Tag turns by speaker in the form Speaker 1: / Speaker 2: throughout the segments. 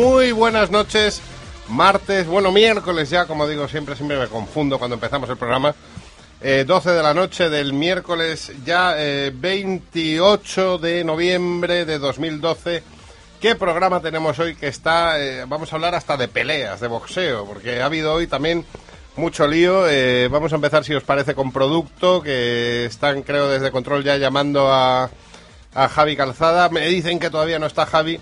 Speaker 1: Muy buenas noches, martes, bueno, miércoles ya, como digo siempre, siempre me confundo cuando empezamos el programa. Eh, 12 de la noche del miércoles, ya eh, 28 de noviembre de 2012. ¿Qué programa tenemos hoy que está, eh, vamos a hablar hasta de peleas, de boxeo, porque ha habido hoy también mucho lío. Eh, vamos a empezar, si os parece, con producto, que están, creo, desde control ya llamando a, a Javi Calzada. Me dicen que todavía no está Javi.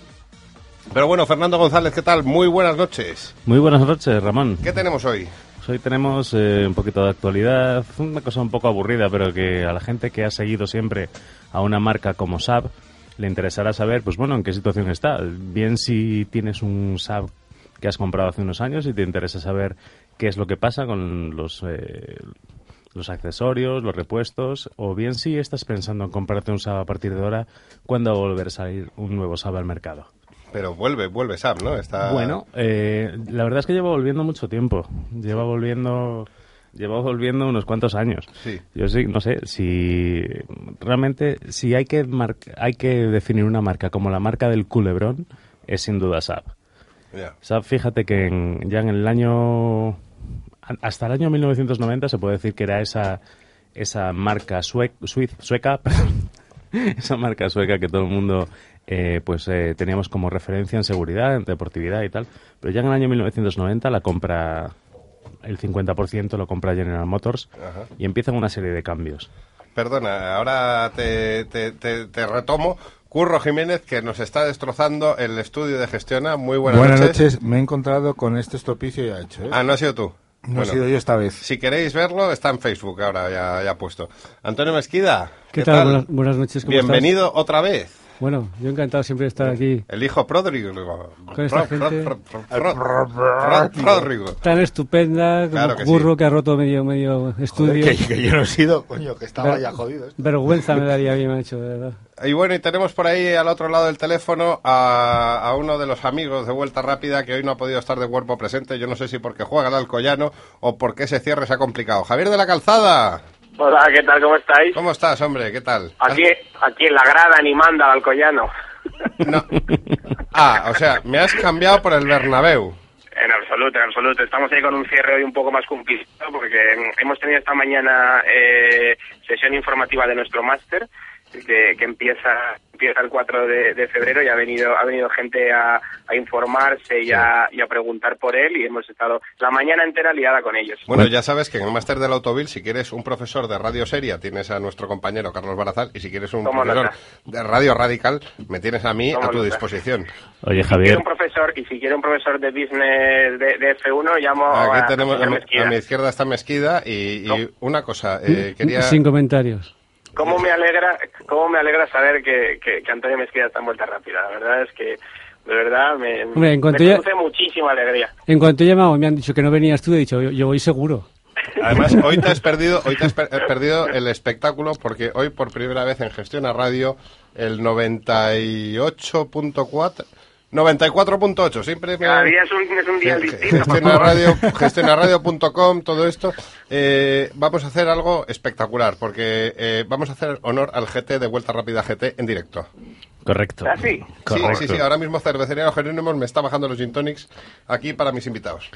Speaker 1: Pero bueno, Fernando González, ¿qué tal? Muy buenas noches.
Speaker 2: Muy buenas noches, Ramón.
Speaker 1: ¿Qué tenemos hoy?
Speaker 2: Hoy tenemos eh, un poquito de actualidad, una cosa un poco aburrida, pero que a la gente que ha seguido siempre a una marca como Saab le interesará saber, pues bueno, en qué situación está. Bien si tienes un Saab que has comprado hace unos años y te interesa saber qué es lo que pasa con los, eh, los accesorios, los repuestos, o bien si estás pensando en comprarte un Saab a partir de ahora, ¿cuándo va a volver a salir un nuevo Saab al mercado?
Speaker 1: Pero vuelve, vuelve Sam, ¿no? Está...
Speaker 2: Bueno, eh, la verdad es que lleva volviendo mucho tiempo. Lleva volviendo, lleva volviendo unos cuantos años.
Speaker 1: Sí.
Speaker 2: Yo sí, no sé, si realmente, si hay que mar- hay que definir una marca como la marca del culebrón, es sin duda.
Speaker 1: Ya.
Speaker 2: Saab, fíjate que en- ya en el año, hasta el año 1990 se puede decir que era esa, esa marca sue- suiz- sueca, esa marca sueca que todo el mundo eh, pues eh, teníamos como referencia en seguridad, en deportividad y tal. Pero ya en el año 1990 la compra, el 50% lo compra General Motors
Speaker 1: Ajá.
Speaker 2: y empiezan una serie de cambios.
Speaker 1: Perdona, ahora te, te, te, te retomo. Curro Jiménez, que nos está destrozando el estudio de Gestiona. Muy buenas,
Speaker 3: Buenas
Speaker 1: noches.
Speaker 3: noches. Me he encontrado con este estropicio ya hecho. ¿eh?
Speaker 1: Ah, no ha sido tú.
Speaker 3: no
Speaker 1: Bueno,
Speaker 3: he sido yo esta vez.
Speaker 1: Si queréis verlo, está en Facebook ahora ya, ya puesto. Antonio Mesquida.
Speaker 4: ¿Qué, tal? Buenas, buenas noches. ¿cómo
Speaker 1: Bienvenido otra vez.
Speaker 4: Bueno, yo encantado siempre de estar aquí.
Speaker 1: El hijo pródigo.
Speaker 4: Con esta gente. Tan estupenda como
Speaker 1: Claro que
Speaker 4: Curro
Speaker 1: sí.
Speaker 4: que ha roto medio medio estudio.
Speaker 3: que, que yo no he sido, coño, que estaba
Speaker 4: Ver-
Speaker 3: ya jodido. esto.
Speaker 4: Vergüenza me daría a mí, me ha hecho, de verdad.
Speaker 1: Y bueno, y tenemos por ahí al otro lado del teléfono a, a uno de los amigos de Vuelta Rápida que hoy no ha podido estar de cuerpo presente. Yo no sé si porque juega el Alcoyano o porque ese cierre se ha complicado. Javier de la Calzada,
Speaker 5: Hola, ¿qué tal? ¿Cómo estáis?
Speaker 1: ¿cómo estás, hombre? ¿Qué tal?
Speaker 5: Aquí, aquí en la grada animando al Alcoyano.
Speaker 1: No. Ah, o sea, me has cambiado por el Bernabéu.
Speaker 5: En absoluto, en absoluto. Estamos ahí con un cierre hoy un poco más cumplido porque hemos tenido esta mañana eh, sesión informativa de nuestro máster que, que empieza empieza el 4 de, de febrero y ha venido ha venido gente a, a informarse y a, y a preguntar por él y hemos estado la mañana entera liada con ellos.
Speaker 1: Bueno, ya sabes que en el máster del Autovil, si quieres un profesor de radio seria, tienes a nuestro compañero Carlos Barazal, y si quieres un
Speaker 5: Tomo
Speaker 1: profesor
Speaker 5: nota.
Speaker 1: de radio radical, me tienes a mí
Speaker 5: Tomo
Speaker 1: a tu
Speaker 5: nota.
Speaker 1: disposición.
Speaker 2: Oye,
Speaker 5: Si
Speaker 2: Javier,
Speaker 5: un profesor y si quiere un profesor de business de, de F1 llamo a,
Speaker 1: tenemos, a a mi izquierda está Mesquida, y, y
Speaker 5: No.
Speaker 1: una cosa, eh, quería...
Speaker 4: Sin comentarios.
Speaker 5: ¿Cómo me alegra, cómo me alegra saber que, que, que Antonio Mesquida está en vuelta rápida? La verdad es que, de verdad, me,
Speaker 4: Hombre, en cuanto
Speaker 5: me
Speaker 4: ya-
Speaker 5: produce muchísima alegría.
Speaker 4: En cuanto he llamado y me han dicho que no venías tú, he dicho, yo, yo voy seguro.
Speaker 1: Además, hoy te has perdido, hoy te has per- eh, perdido el espectáculo porque hoy por primera vez en Gestión a Radio el 98.4 94.8, siempre me
Speaker 5: Cada día es un, es un día
Speaker 1: Ge-
Speaker 5: distinto. por
Speaker 1: Gestiona
Speaker 5: favor.
Speaker 1: radio, gestionaradio.com, todo esto. Eh, vamos a hacer algo espectacular, porque eh, vamos a hacer honor al GT de Vuelta Rápida GT en directo.
Speaker 2: Correcto.
Speaker 5: ¿Ah, sí?
Speaker 1: Sí, sí, sí, ahora mismo Cervecería Jerónimos me está bajando los gin tonics aquí para mis invitados.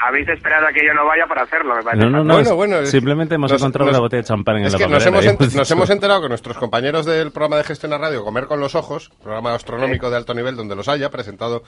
Speaker 5: Habéis, esperado a que yo no vaya para hacerlo, me parece.
Speaker 2: No, no, no.
Speaker 1: Bueno,
Speaker 2: es-
Speaker 1: bueno, es-
Speaker 2: simplemente hemos
Speaker 1: nos-
Speaker 2: encontrado
Speaker 1: nos-
Speaker 2: una botella de champán en
Speaker 1: Es
Speaker 2: la
Speaker 1: que nos hemos, ent- nos hemos enterado que nuestros compañeros del programa de Gestión a Radio, Comer con los Ojos, programa astronómico de alto nivel donde los haya, presentado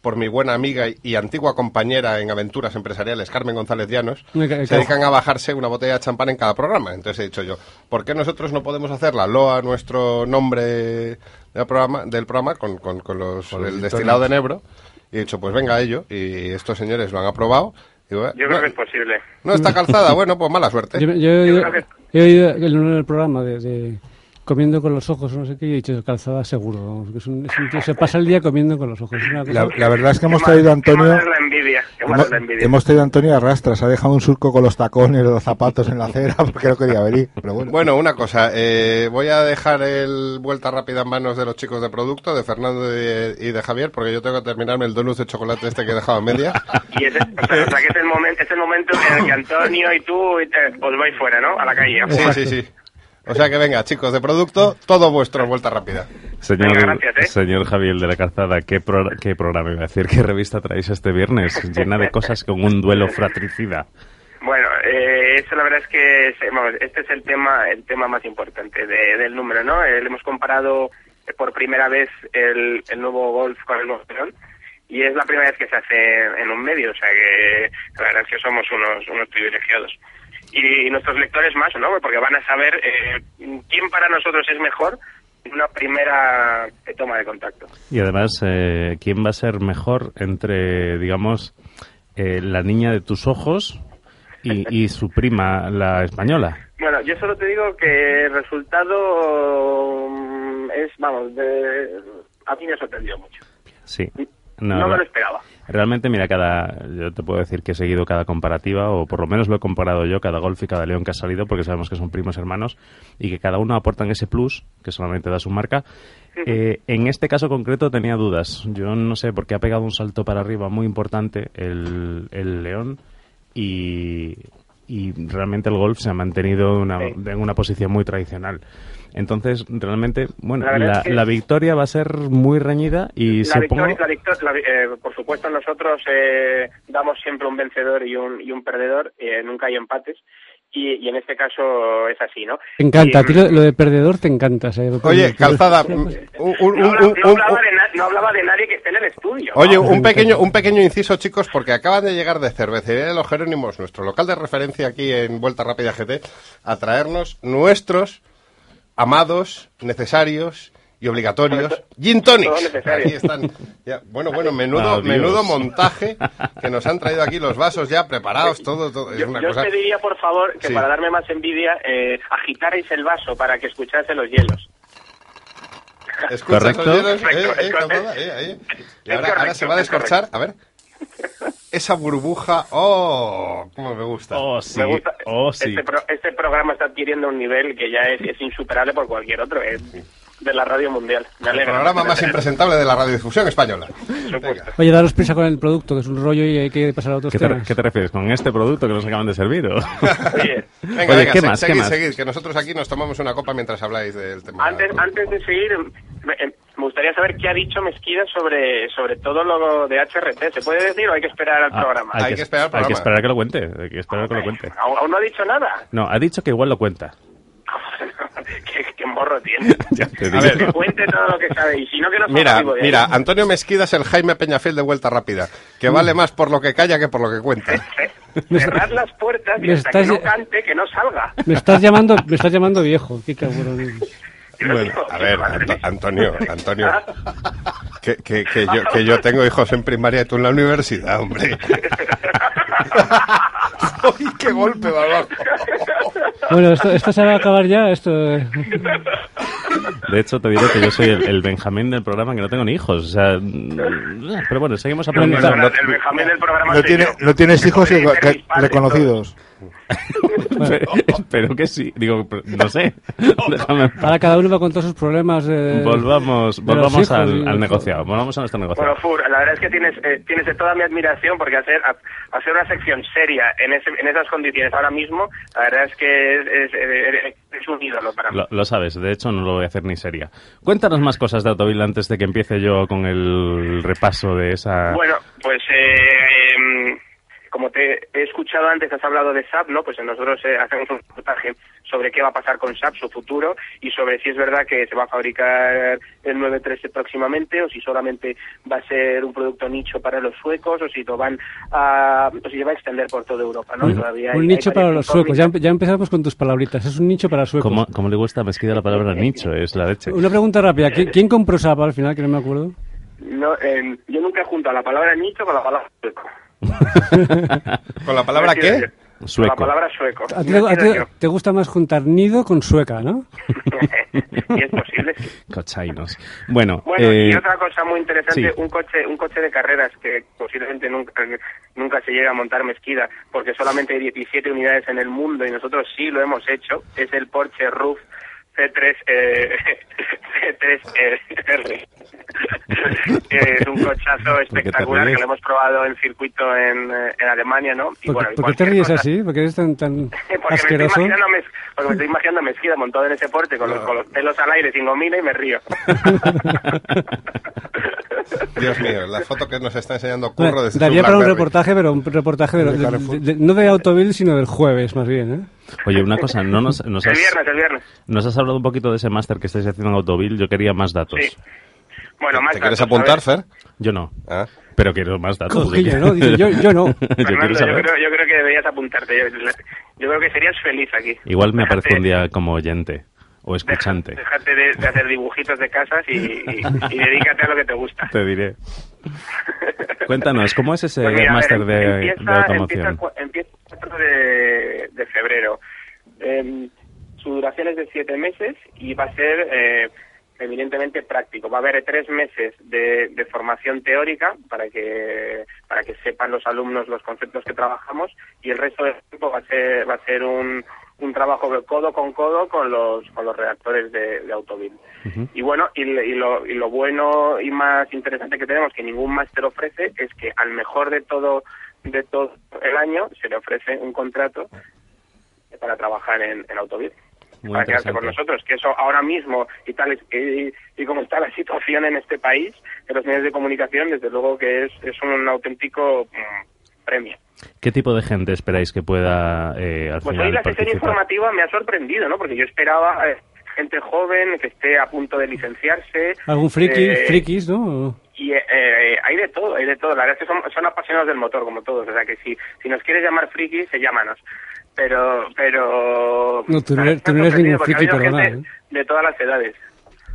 Speaker 1: por mi buena amiga y antigua compañera en aventuras empresariales, Carmen González Llanos, se dedican a bajarse una botella de champán en cada programa. Entonces he dicho yo, ¿por qué nosotros no podemos hacer la loa, nuestro nombre del programa, del programa con, con, con los,
Speaker 3: Con
Speaker 1: el destilado de. Nebro? Y he dicho, pues venga a ello. Y estos señores lo han aprobado. Digo,
Speaker 5: Yo creo
Speaker 1: no,
Speaker 5: que es posible.
Speaker 1: no está calzada, bueno, pues mala suerte.
Speaker 4: Yo, yo-
Speaker 5: Yo
Speaker 4: yo-
Speaker 5: creo que-
Speaker 4: he oído el, en el programa de, de comiendo con los ojos, no sé qué, y he dicho calzada seguro. vamos, que es un, es un tío, se pasa el día comiendo con los ojos. es una cosa-
Speaker 3: La, la verdad es que hemos traído a
Speaker 5: qué
Speaker 3: Antonio.
Speaker 5: es la envidia.
Speaker 3: Hemos,
Speaker 5: es la envidia.
Speaker 3: hemos traído a Antonio a rastras. Ha dejado un surco con los tacones, los zapatos en la acera porque no quería venir. Pero bueno.
Speaker 1: Bueno, una cosa, eh, voy a dejar el vuelta rápida en manos de los chicos de producto, de Fernando y de, y de Javier, porque yo tengo que terminarme el donut de chocolate este que he dejado a media.
Speaker 5: Y ese, o, sea, o sea, que es el, momento, es el momento en el que Antonio y tú eh, os vais fuera, ¿no? A la calle.
Speaker 1: Sí, sí, sí. O sea que venga, chicos de producto, todo vuestro vuelta rápida.
Speaker 2: Señor,
Speaker 5: Venga, gracias, ¿eh?
Speaker 2: señor Javier de la Calzada, ¿qué, pro- qué programa iba a decir? ¿Qué revista traéis este viernes? Llena de cosas con un duelo fratricida.
Speaker 5: Bueno, eh, eso la verdad es que vamos, este es el tema el tema más importante de- del número, ¿no? Eh, le hemos comparado eh, por primera vez el, el nuevo Golf con el nuevo León y es la primera vez que se hace en un medio, o sea que la verdad es que somos unos, unos privilegiados. Y, nuestros lectores más, ¿no? Porque van a saber eh, quién para nosotros es mejor en una primera toma de contacto.
Speaker 2: Y además, eh, ¿quién va a ser mejor entre, digamos, eh, la niña de tus ojos y, y su prima, la española?
Speaker 5: Bueno, yo solo te digo que el resultado mm, es, vamos, de, a mí me ha sorprendido mucho.
Speaker 2: Sí.
Speaker 5: No,
Speaker 2: No,
Speaker 5: me lo esperaba.
Speaker 2: Realmente, mira, cada, yo te puedo decir que he seguido cada comparativa, o por lo menos lo he comparado yo, cada golf y cada león que ha salido, porque sabemos que son primos hermanos y que cada uno aportan ese plus que solamente da su marca. Eh, en este caso concreto tenía dudas. Yo no sé, porque ha pegado un salto para arriba muy importante el, el león y, y realmente el golf se ha mantenido una- en una posición muy tradicional. Entonces, realmente, bueno,
Speaker 5: La
Speaker 2: la,
Speaker 5: verdad es que-
Speaker 2: la victoria va a ser muy reñida y
Speaker 5: La
Speaker 2: supongo...
Speaker 5: victoria, la eh, por supuesto, nosotros eh, damos siempre un vencedor y un, y un perdedor, eh, nunca hay empates. Y, y en este caso es así, ¿no?
Speaker 4: Te encanta,
Speaker 5: Y,
Speaker 4: a ti lo, lo de perdedor te encanta. ¿sabes?
Speaker 1: Oye, calzada, un, un- un-
Speaker 5: no, hablaba de na- no hablaba de nadie que esté en el estudio. ¿no?
Speaker 1: Oye, un pequeño, un pequeño inciso, chicos, porque acaban de llegar de Cervecería de los Jerónimos, nuestro local de referencia aquí en Vuelta Rápida GT, a traernos nuestros amados, necesarios y obligatorios gin tonics. Aquí están. Ya, bueno, bueno, menudo, menudo montaje que nos han traído aquí los vasos ya preparados, todo, todo. Es
Speaker 5: Yo,
Speaker 1: una
Speaker 5: yo
Speaker 1: cosa.
Speaker 5: os pediría, por favor, que
Speaker 1: Sí.
Speaker 5: para darme más envidia, eh, agitarais el vaso para que escuchase los hielos.
Speaker 1: ¿Escuchas
Speaker 2: Correcto.
Speaker 1: los hielos?
Speaker 5: Correcto,
Speaker 1: Eh, eh,
Speaker 5: es correcto.
Speaker 1: calzada, eh, eh. Y
Speaker 5: Es
Speaker 1: ahora, se va a
Speaker 5: es
Speaker 1: descorchar. A ver. Esa burbuja. ¡Oh! ¡Cómo me gusta!
Speaker 2: Oh, sí,
Speaker 5: Me gusta.
Speaker 2: oh, sí.
Speaker 5: este, pro- este programa está adquiriendo un nivel que ya es, es insuperable por cualquier otro, es de la radio mundial. Me
Speaker 1: El programa más impresentable de la radiodifusión española. Venga.
Speaker 4: Oye, daros prisa con el producto, que es un rollo y hay que pasar a otros
Speaker 2: ¿Qué te,
Speaker 4: temas.
Speaker 2: qué te refieres? ¿Con este producto que nos acaban de servir? o?
Speaker 5: Oye,
Speaker 1: Venga,
Speaker 2: Oye,
Speaker 1: venga,
Speaker 2: ¿qué
Speaker 1: se-
Speaker 2: más, qué
Speaker 1: seguid,
Speaker 2: más?
Speaker 1: seguid, que nosotros aquí nos tomamos una copa mientras habláis del tema.
Speaker 5: antes, antes de seguir, me, eh, me gustaría saber qué ha dicho Mesquida sobre, sobre todo lo de HRT. ¿Se puede decir o hay que esperar al
Speaker 2: Ah,
Speaker 5: programa?
Speaker 1: Hay que esperar al
Speaker 2: Hay
Speaker 1: programa.
Speaker 2: que esperar que lo cuente. Hay que esperar que lo cuente.
Speaker 5: ¿Aún, aún no ha dicho nada?
Speaker 2: No, ha dicho que igual lo cuenta.
Speaker 5: ¿Qué, qué morro tiene?
Speaker 2: Ya te
Speaker 1: A ver.
Speaker 5: Que cuente todo lo que sabe y si no que no
Speaker 1: Mira,
Speaker 5: ahí.
Speaker 1: mira, Antonio Mesquida es el Jaime Peñafiel de Vuelta Rápida, que vale más por lo que calla que por lo que cuenta.
Speaker 5: Cerrad las puertas y hasta que no cante, que no salga.
Speaker 4: Me estás llamando, me estás llamando viejo, qué cabrón.
Speaker 1: Bueno, a ver, Anto- Antonio, Antonio, que, que, que yo, que yo tengo hijos en primaria y tú en la universidad, hombre. ¡Uy, qué golpe, abajo!
Speaker 4: Bueno, esto, esto se va a acabar ya, esto... eh.
Speaker 2: De hecho, te diré que yo soy el, el Benjamín del programa que no tengo ni hijos. O sea, mm, pero bueno, seguimos aprendiendo.
Speaker 5: El, el Benjamín del programa
Speaker 3: No, tiene, no tienes hijos reconocidos.
Speaker 2: Espero- Espero que sí. Digo, no sé. Déjame.
Speaker 4: Ahora cada uno va con todos sus problemas. eh,
Speaker 2: Volvamos, volvamos
Speaker 4: hijos
Speaker 2: al, al negociado. Volvamos a nuestro
Speaker 5: Bueno,
Speaker 2: negociado.
Speaker 5: Fur, la verdad es que tienes, eh, tienes toda mi admiración porque hacer, a- hacer una sección seria en, ese, en esas condiciones ahora mismo, la verdad es que es, es, es un ídolo para mí.
Speaker 2: Lo, lo sabes, de hecho no lo voy a hacer ni seria. Cuéntanos más cosas de Autovil antes de que empiece yo con el repaso de esa...
Speaker 5: Bueno, pues eh, como te he escuchado antes, has hablado de SAP, ¿no? Pues nosotros eh, hacemos un reportaje sobre qué va a pasar con SAP, su futuro, y sobre si es verdad que se va a fabricar el 913 próximamente, o si solamente va a ser un producto nicho para los suecos, o si lo van a, o si se va a extender por toda Europa, ¿no?
Speaker 4: Un,
Speaker 5: Todavía
Speaker 4: un
Speaker 5: hay-
Speaker 4: nicho
Speaker 5: hay
Speaker 4: para los suecos. Ya, empezamos con tus palabritas. Es un nicho para suecos.
Speaker 2: ¿Cómo, cómo le gusta a Mezquida la palabra nicho? Es la leche.
Speaker 4: Una pregunta rápida. ¿Qui- ¿Quién compró SAP al final? Que no me acuerdo.
Speaker 5: No, eh, yo nunca he juntado la palabra nicho con la palabra sueco.
Speaker 1: ¿Con la palabra qué?
Speaker 5: Con
Speaker 2: Sueco.
Speaker 5: la palabra sueco.
Speaker 4: A ti,
Speaker 5: Me
Speaker 4: a ti
Speaker 5: refiero
Speaker 4: te gusta más juntar nido con sueca, ¿no?
Speaker 5: y es posible, sí.
Speaker 2: Cochainos. Bueno,
Speaker 5: Bueno,
Speaker 2: eh,
Speaker 5: y otra cosa muy interesante,
Speaker 2: sí.
Speaker 5: un coche un coche de carreras que posiblemente nunca, nunca se llega a montar mezquida, porque solamente hay 17 unidades en el mundo y nosotros sí lo hemos hecho, es el Porsche Roof C3 eh, C3R. es un cochazo espectacular que lo hemos probado en circuito en, eh, en Alemania, ¿no? Y
Speaker 4: ¿Por,
Speaker 5: bueno,
Speaker 4: qué-
Speaker 5: y
Speaker 4: por qué te ríes
Speaker 5: cosa-
Speaker 4: así? ¿Por qué eres tan, tan
Speaker 5: porque me, estoy
Speaker 4: asqueroso?
Speaker 5: imaginando porque me estoy imaginando Mezquida montado en ese porte con, los, con los pelos al aire sin gomina y me río.
Speaker 1: Dios mío, la foto que nos está enseñando Curro
Speaker 4: Bueno,
Speaker 1: desde
Speaker 4: daría para un reportaje, pero un reportaje de, de- de- de- no de Autoville, sino del jueves, más bien, ¿eh?
Speaker 2: Oye, una cosa, no nos, nos,
Speaker 5: El
Speaker 2: has,
Speaker 5: viernes, el viernes.
Speaker 2: nos has hablado un poquito de ese máster que estáis haciendo en Autoville. Yo quería más datos.
Speaker 5: Sí. Bueno, más
Speaker 1: ¿Te quieres apuntar. Fer?
Speaker 2: Yo no,
Speaker 1: Ah.
Speaker 2: pero quiero más datos.
Speaker 4: Dice, yo, yo no.
Speaker 2: yo
Speaker 5: Fernando,
Speaker 2: quiero
Speaker 5: yo,
Speaker 2: saber.
Speaker 5: creo, yo creo que deberías apuntarte. Yo, yo creo que serías feliz aquí.
Speaker 2: Igual me aparezco un día como oyente o escuchante.
Speaker 5: Déjate de, de hacer dibujitos de casas y, y- y dedícate a lo que te gusta.
Speaker 2: Te diré. Cuéntanos, ¿cómo es ese
Speaker 5: Pues mira, a ver,
Speaker 2: máster de, automoción?
Speaker 5: Empieza, empieza el 4 de. Em, su duración es de siete meses y va a ser eh, eminentemente práctico. Va a haber tres meses de, de formación teórica para que para que sepan los alumnos los conceptos que trabajamos y el resto del tiempo va a ser va a ser un, un trabajo de codo con codo con los con los redactores de, de Autovil. Y bueno, y, y lo, y lo bueno y más interesante que tenemos que ningún máster ofrece es que al mejor de todo de todo el año se le ofrece un contrato para trabajar en, en Autovil
Speaker 2: Muy
Speaker 5: para quedarse con nosotros, que eso ahora mismo y tal es- y, y como está la situación en este país, en los medios de comunicación, desde luego que es, es un auténtico mm, premio.
Speaker 2: ¿Qué tipo de gente esperáis que pueda eh, al
Speaker 5: Pues
Speaker 2: final
Speaker 5: hoy la sesión informativa me ha sorprendido, ¿no? Porque yo esperaba eh, gente joven que esté a punto de licenciarse.
Speaker 4: ¿Algún friki,
Speaker 5: eh,
Speaker 4: frikis, no?
Speaker 5: Y eh, eh, hay de todo, hay de todo. La verdad es que son, son apasionados del motor, como todos. O sea que si, si nos quieres llamar frikis, se llámanos. Pero, pero...
Speaker 4: No, tú no eres- tú no eres
Speaker 5: sorprendido
Speaker 4: ningún friki,
Speaker 5: gente De todas las edades.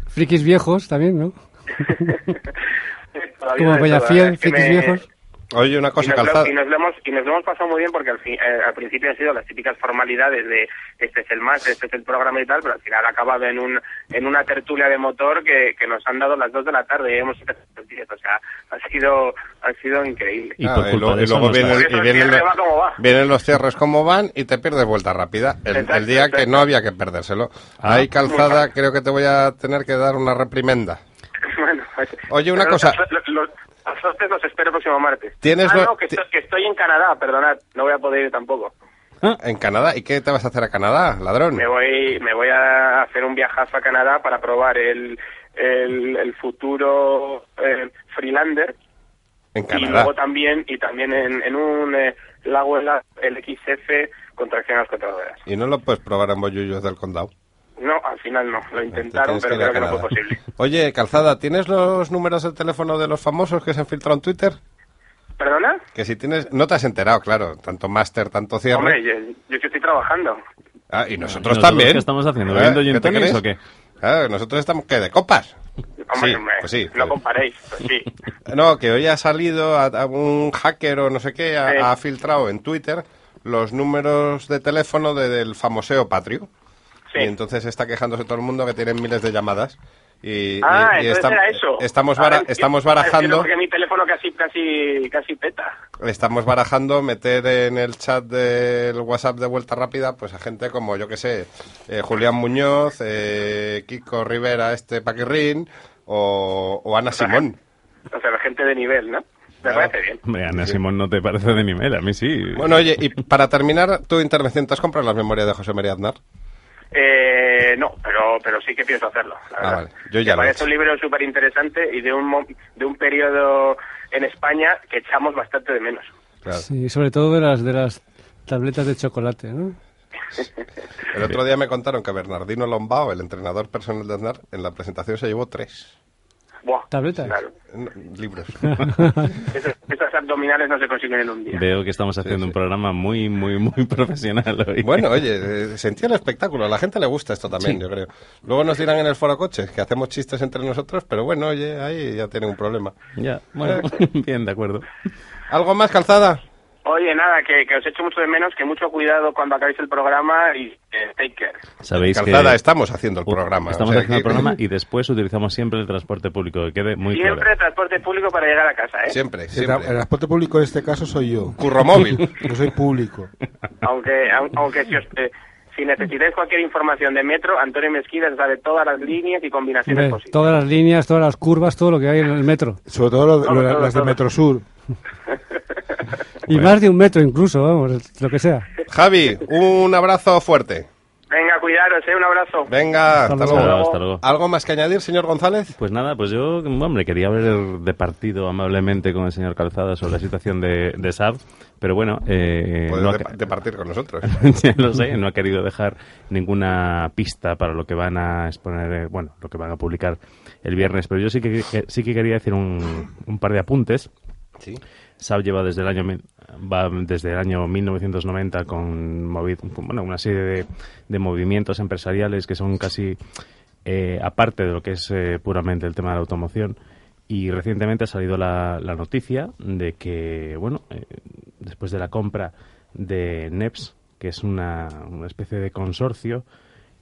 Speaker 4: Frikis viejos también, ¿no? Como Peñafiel,
Speaker 5: que
Speaker 4: frikis
Speaker 5: me-
Speaker 4: viejos.
Speaker 1: Oye, una
Speaker 5: y
Speaker 1: cosa,
Speaker 5: nos, lo,
Speaker 1: calzada.
Speaker 5: y, nos lo hemos, y nos lo hemos pasado muy bien porque al, fin, eh, al principio han sido las típicas formalidades de este es el máster, este es el programa y tal, pero al final ha acabado en, un, en una tertulia de motor que, que nos han dado las dos de la tarde y hemos los. O sea, ha sido, ha sido increíble.
Speaker 2: Y
Speaker 1: Ah,
Speaker 2: por
Speaker 1: y y luego vienen, y
Speaker 5: el
Speaker 1: vienen,
Speaker 5: va va.
Speaker 1: los cierres como van y te pierdes vuelta rápida. El,
Speaker 5: Exacto,
Speaker 1: el día que no había que perdérselo.
Speaker 2: Ah.
Speaker 1: Ahí, calzada, creo que te voy a tener que dar una reprimenda.
Speaker 5: Bueno, pues-
Speaker 1: Oye, una cosa.
Speaker 5: Los, los, los espero el próximo martes.
Speaker 1: Tienes
Speaker 5: ah, no, que, estoy, que estoy en Canadá, perdonad, no voy a poder ir tampoco.
Speaker 1: En Canadá. ¿Y qué te vas a hacer a Canadá, ladrón?
Speaker 5: Me voy, me voy a hacer un viajazo a Canadá para probar el, el, el futuro eh, Freelander
Speaker 1: En
Speaker 5: y
Speaker 1: Canadá.
Speaker 5: luego también y también en, en un eh, lago el XF con tracción a las cuatro.
Speaker 1: Y no lo puedes probar en Bollullos del Condado.
Speaker 5: Al final no, lo
Speaker 1: Te
Speaker 5: intentaron, pero creo que no fue posible.
Speaker 1: Oye, Calzada, ¿tienes los números del teléfono de los famosos que se han filtrado en Twitter?
Speaker 5: ¿Perdona?
Speaker 1: Que si tienes... No te has enterado, claro. Tanto máster, tanto cierre.
Speaker 5: Hombre, yo, yo que estoy trabajando.
Speaker 1: Ah, y nosotros,
Speaker 2: ¿Nosotros
Speaker 1: también.
Speaker 2: qué estamos haciendo?
Speaker 1: ¿Eh?
Speaker 2: ¿Bebiendo
Speaker 1: ¿Qué
Speaker 2: gin
Speaker 1: te
Speaker 2: tonics
Speaker 1: crees?
Speaker 2: o qué?
Speaker 1: Claro, nosotros estamos, ¿qué? ¿De copas?
Speaker 5: Hombre,
Speaker 1: Sí,
Speaker 5: hombre,
Speaker 1: pues sí.
Speaker 5: no comparéis, pues sí.
Speaker 1: No, que hoy ha salido a, a un hacker o no sé qué, ha,
Speaker 5: Sí.
Speaker 1: ha filtrado en Twitter los números de teléfono de- del famoseo Patrio.
Speaker 5: Sí.
Speaker 1: Y entonces está quejándose todo el mundo que tienen miles de llamadas. Y,
Speaker 5: Ah,
Speaker 1: y- y
Speaker 5: entonces
Speaker 1: estam-
Speaker 5: era eso.
Speaker 1: Estamos, bara- estamos barajando
Speaker 5: Porque mi teléfono casi, casi, casi peta.
Speaker 1: estamos barajando meter en el chat del WhatsApp de Vuelta Rápida pues a gente como, yo que sé, eh, Julián Muñoz, eh, Kiko Rivera, este Paquirrín o, o Ana Simón.
Speaker 5: O sea, la gente de nivel, ¿no? Me parece bien.
Speaker 2: Hombre, Ana Simón no te parece de nivel, a mí sí.
Speaker 1: Bueno, oye, y para terminar tu intervención, ¿te has comprado las memorias de José María Aznar?
Speaker 5: Eh, no, pero, pero sí que pienso hacerlo. la
Speaker 1: Ah,
Speaker 5: verdad.
Speaker 1: vale. Yo ya
Speaker 5: Me
Speaker 1: lo
Speaker 5: parece un libro súper interesante y de un, de un periodo en España que echamos bastante de menos.
Speaker 1: Claro.
Speaker 4: Sí, sobre todo de las, de las tabletas de chocolate, ¿no?
Speaker 1: El otro día me contaron que Bernardino Lombao, el entrenador personal de Aznar, en la presentación se llevó tres
Speaker 5: Buah,
Speaker 4: ¿Tabletas?
Speaker 5: Claro.
Speaker 1: no, libros.
Speaker 5: Esas abdominales no se consiguen en un día.
Speaker 2: Veo que estamos haciendo
Speaker 1: sí.
Speaker 2: un programa muy, muy, muy profesional hoy.
Speaker 1: Bueno, oye, eh, sentía el espectáculo. A la gente le gusta esto también, yo creo. Luego nos dirán en el foro coches que hacemos chistes entre nosotros, pero bueno, oye, ahí ya tiene un problema.
Speaker 2: Ya, bueno, bien, de acuerdo.
Speaker 1: ¿Algo más, calzada?
Speaker 5: Oye, nada, que, que os echo mucho de menos, que mucho cuidado cuando acabéis el programa y eh, take care.
Speaker 2: Sabéis
Speaker 1: Calzada,
Speaker 2: que
Speaker 1: estamos haciendo el programa.
Speaker 2: estamos
Speaker 1: o sea,
Speaker 2: haciendo el programa y después utilizamos siempre el transporte público, que quede muy
Speaker 5: Siempre
Speaker 2: claro.
Speaker 5: transporte público para llegar a casa, ¿eh?
Speaker 1: Siempre,
Speaker 3: El,
Speaker 1: siempre.
Speaker 3: el transporte público en este caso soy yo.
Speaker 1: Curro móvil.
Speaker 3: Yo soy público.
Speaker 5: Aunque, aun- aunque si, os, eh, si necesitáis cualquier información de metro, Antonio Mesquida sabe todas las líneas y combinaciones posibles.
Speaker 4: todas las líneas, todas las curvas, todo lo que hay en el metro.
Speaker 3: Sobre todo lo-
Speaker 5: Todo,
Speaker 3: lo-
Speaker 5: todo,
Speaker 3: las de
Speaker 5: todo.
Speaker 3: Metrosur.
Speaker 4: Y más de un metro incluso, vamos, lo que sea.
Speaker 1: Javi, un abrazo fuerte.
Speaker 5: Venga, cuidaros, ¿eh? Un abrazo.
Speaker 1: Venga, hasta
Speaker 4: Hasta
Speaker 1: luego.
Speaker 2: luego, hasta luego.
Speaker 1: ¿Algo más que añadir, señor González?
Speaker 2: Pues nada, pues yo, hombre, quería haber departido amablemente con el señor Calzada sobre la situación de, de Saab, pero bueno, eh,
Speaker 1: Puede
Speaker 2: no ha
Speaker 1: de,
Speaker 2: ca-
Speaker 1: de partir con nosotros.
Speaker 2: ya lo sé, no ha querido dejar ninguna pista para lo que van a exponer, eh, bueno, lo que van a publicar el viernes, pero yo sí que eh, sí que quería decir un, un par de apuntes.
Speaker 1: Sí.
Speaker 2: Saab lleva desde el año va desde el año 1990 con, con, bueno, una serie de, de movimientos empresariales que son casi eh, aparte de lo que es eh, puramente el tema de la automoción. Y recientemente ha salido la, la noticia de que bueno eh, después de la compra de NEPS que es una, una especie de consorcio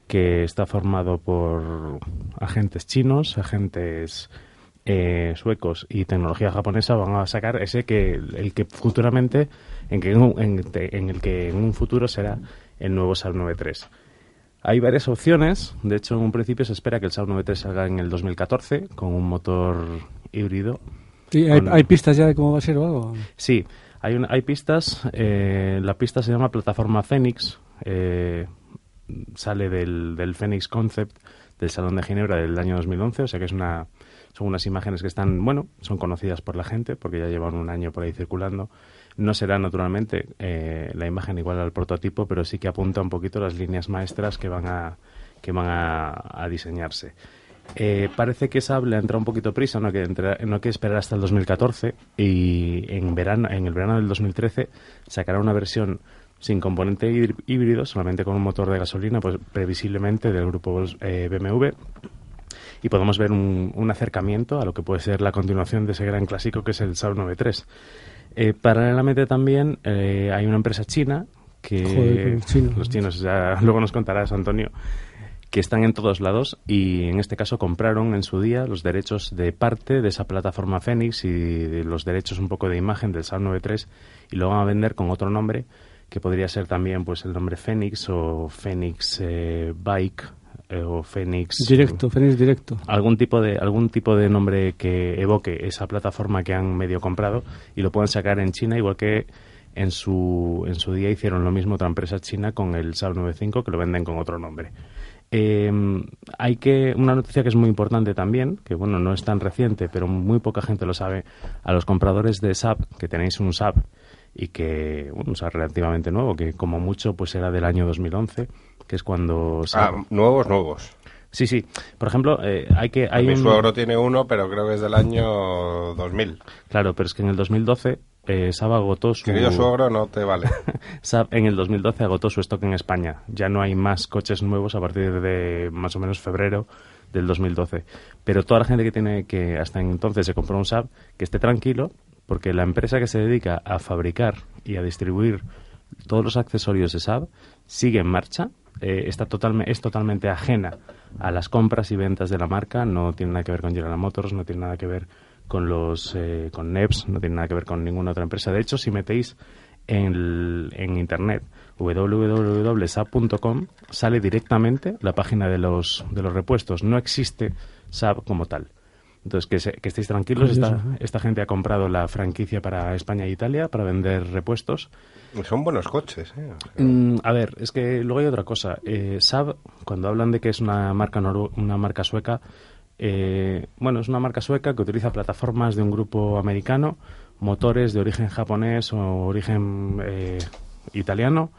Speaker 2: que está formado por agentes chinos, agentes eh, suecos y tecnología japonesa van a sacar ese que el que futuramente en, que, en, en el que en un futuro será el nuevo Saab 93. Hay varias opciones. De hecho, en un principio se espera que el Saab 93 salga en el 2014 con un motor híbrido.
Speaker 4: Sí, hay,
Speaker 2: Con-
Speaker 4: hay pistas ya de cómo va a ser o algo.
Speaker 2: Sí, hay, un- hay pistas. eh, la pista se llama Plataforma Phoenix. eh, sale del, del Phoenix Concept del Salón de Ginebra del año 2011. O sea que es una, son unas imágenes que están, bueno, son conocidas por la gente porque ya llevan un año por ahí circulando. No será naturalmente eh, la imagen igual al prototipo, pero sí que apunta un poquito las líneas maestras que van a, que van a, diseñarse. Eh, parece que Saab le ha entrado un poquito prisa, no que, no que esperar hasta el 2014 y en, verano, en el verano del 2013 sacará una versión sin componente híbr- híbrido, solamente con un motor de gasolina, pues previsiblemente del grupo eh, BMW y podemos ver un, un acercamiento a lo que puede ser la continuación de ese gran clásico que es el Saab 93. Eh, paralelamente también eh, hay una empresa china que
Speaker 4: Joder, los chinos.
Speaker 2: ya luego nos contarás Antonio que están en todos lados y en este caso compraron en su día los derechos de parte de esa plataforma Phoenix y de los derechos un poco de imagen del Saab 93 y lo van a vender con otro nombre que podría ser también pues el nombre Phoenix o Phoenix eh, Bike eh, o Phoenix
Speaker 4: Directo, Fénix directo.
Speaker 2: algún tipo de algún tipo de nombre que evoque esa plataforma que han medio comprado y lo pueden sacar en China igual que en su en su día hicieron lo mismo otra empresa china con el Saab 95 que lo venden con otro nombre Eh, hay que una noticia que es muy importante también que bueno no es tan reciente pero muy poca gente lo sabe a los compradores de Saab que tenéis un Saab y que bueno, es relativamente nuevo que como mucho pues era del año 2011 que es cuando
Speaker 1: Ah, nuevos, nuevos.
Speaker 2: Sí, sí. Por ejemplo, eh, hay que... Hay
Speaker 1: Mi
Speaker 2: un-
Speaker 1: suegro tiene uno, pero creo que es del año 2000.
Speaker 2: Claro, pero es que en el 2012 eh, Saab agotó su...
Speaker 1: Querido suegro, no te vale.
Speaker 2: Saab en el 2012 agotó su stock en España. Ya no hay más coches nuevos a partir de más o menos febrero del 2012. Pero toda la gente que tiene que hasta entonces se compró un Saab, que esté tranquilo, porque la empresa que se dedica a fabricar y a distribuir todos los accesorios de Saab sigue en marcha. Eh, está totalme- es totalmente ajena a las compras y ventas de la marca. No tiene nada que ver con General Motors, no tiene nada que ver con los eh, con NEPS, no tiene nada que ver con ninguna otra empresa. De hecho, si metéis en, en internet www.saab.com sale directamente la página de los de los repuestos. No existe Saab como tal. Entonces, que, se- que estéis tranquilos, esta, gente ha comprado la franquicia para España e Italia para vender repuestos.
Speaker 1: Son buenos coches, ¿eh? O sea,
Speaker 2: Mm, a ver, es que luego hay otra cosa. Eh, Saab, cuando hablan de que es una marca noru- una marca sueca, eh, bueno, es una marca sueca que utiliza plataformas de un grupo americano motores de origen japonés o origen eh, italiano.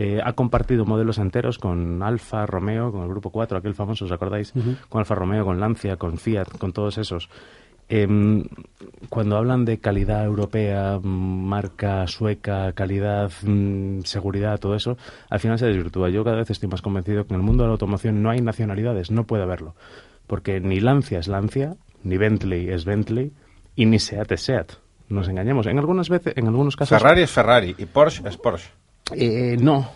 Speaker 2: Eh, ha compartido modelos enteros con Alfa Romeo, con el Grupo 4, aquel famoso, ¿os acordáis? Con Alfa Romeo, con Lancia, con Fiat, con todos esos. Em, cuando hablan de calidad europea, marca sueca, calidad, mm, seguridad, todo eso, al final se desvirtúa. Yo cada vez estoy más convencido que en el mundo de la automoción no hay nacionalidades, no puede haberlo. Porque ni Lancia es Lancia, ni Bentley es Bentley, y ni Seat es Seat. Nos engañemos. En algunas veces, en algunos casos.
Speaker 1: Ferrari es Ferrari y Porsche es Porsche.
Speaker 2: Eh, no,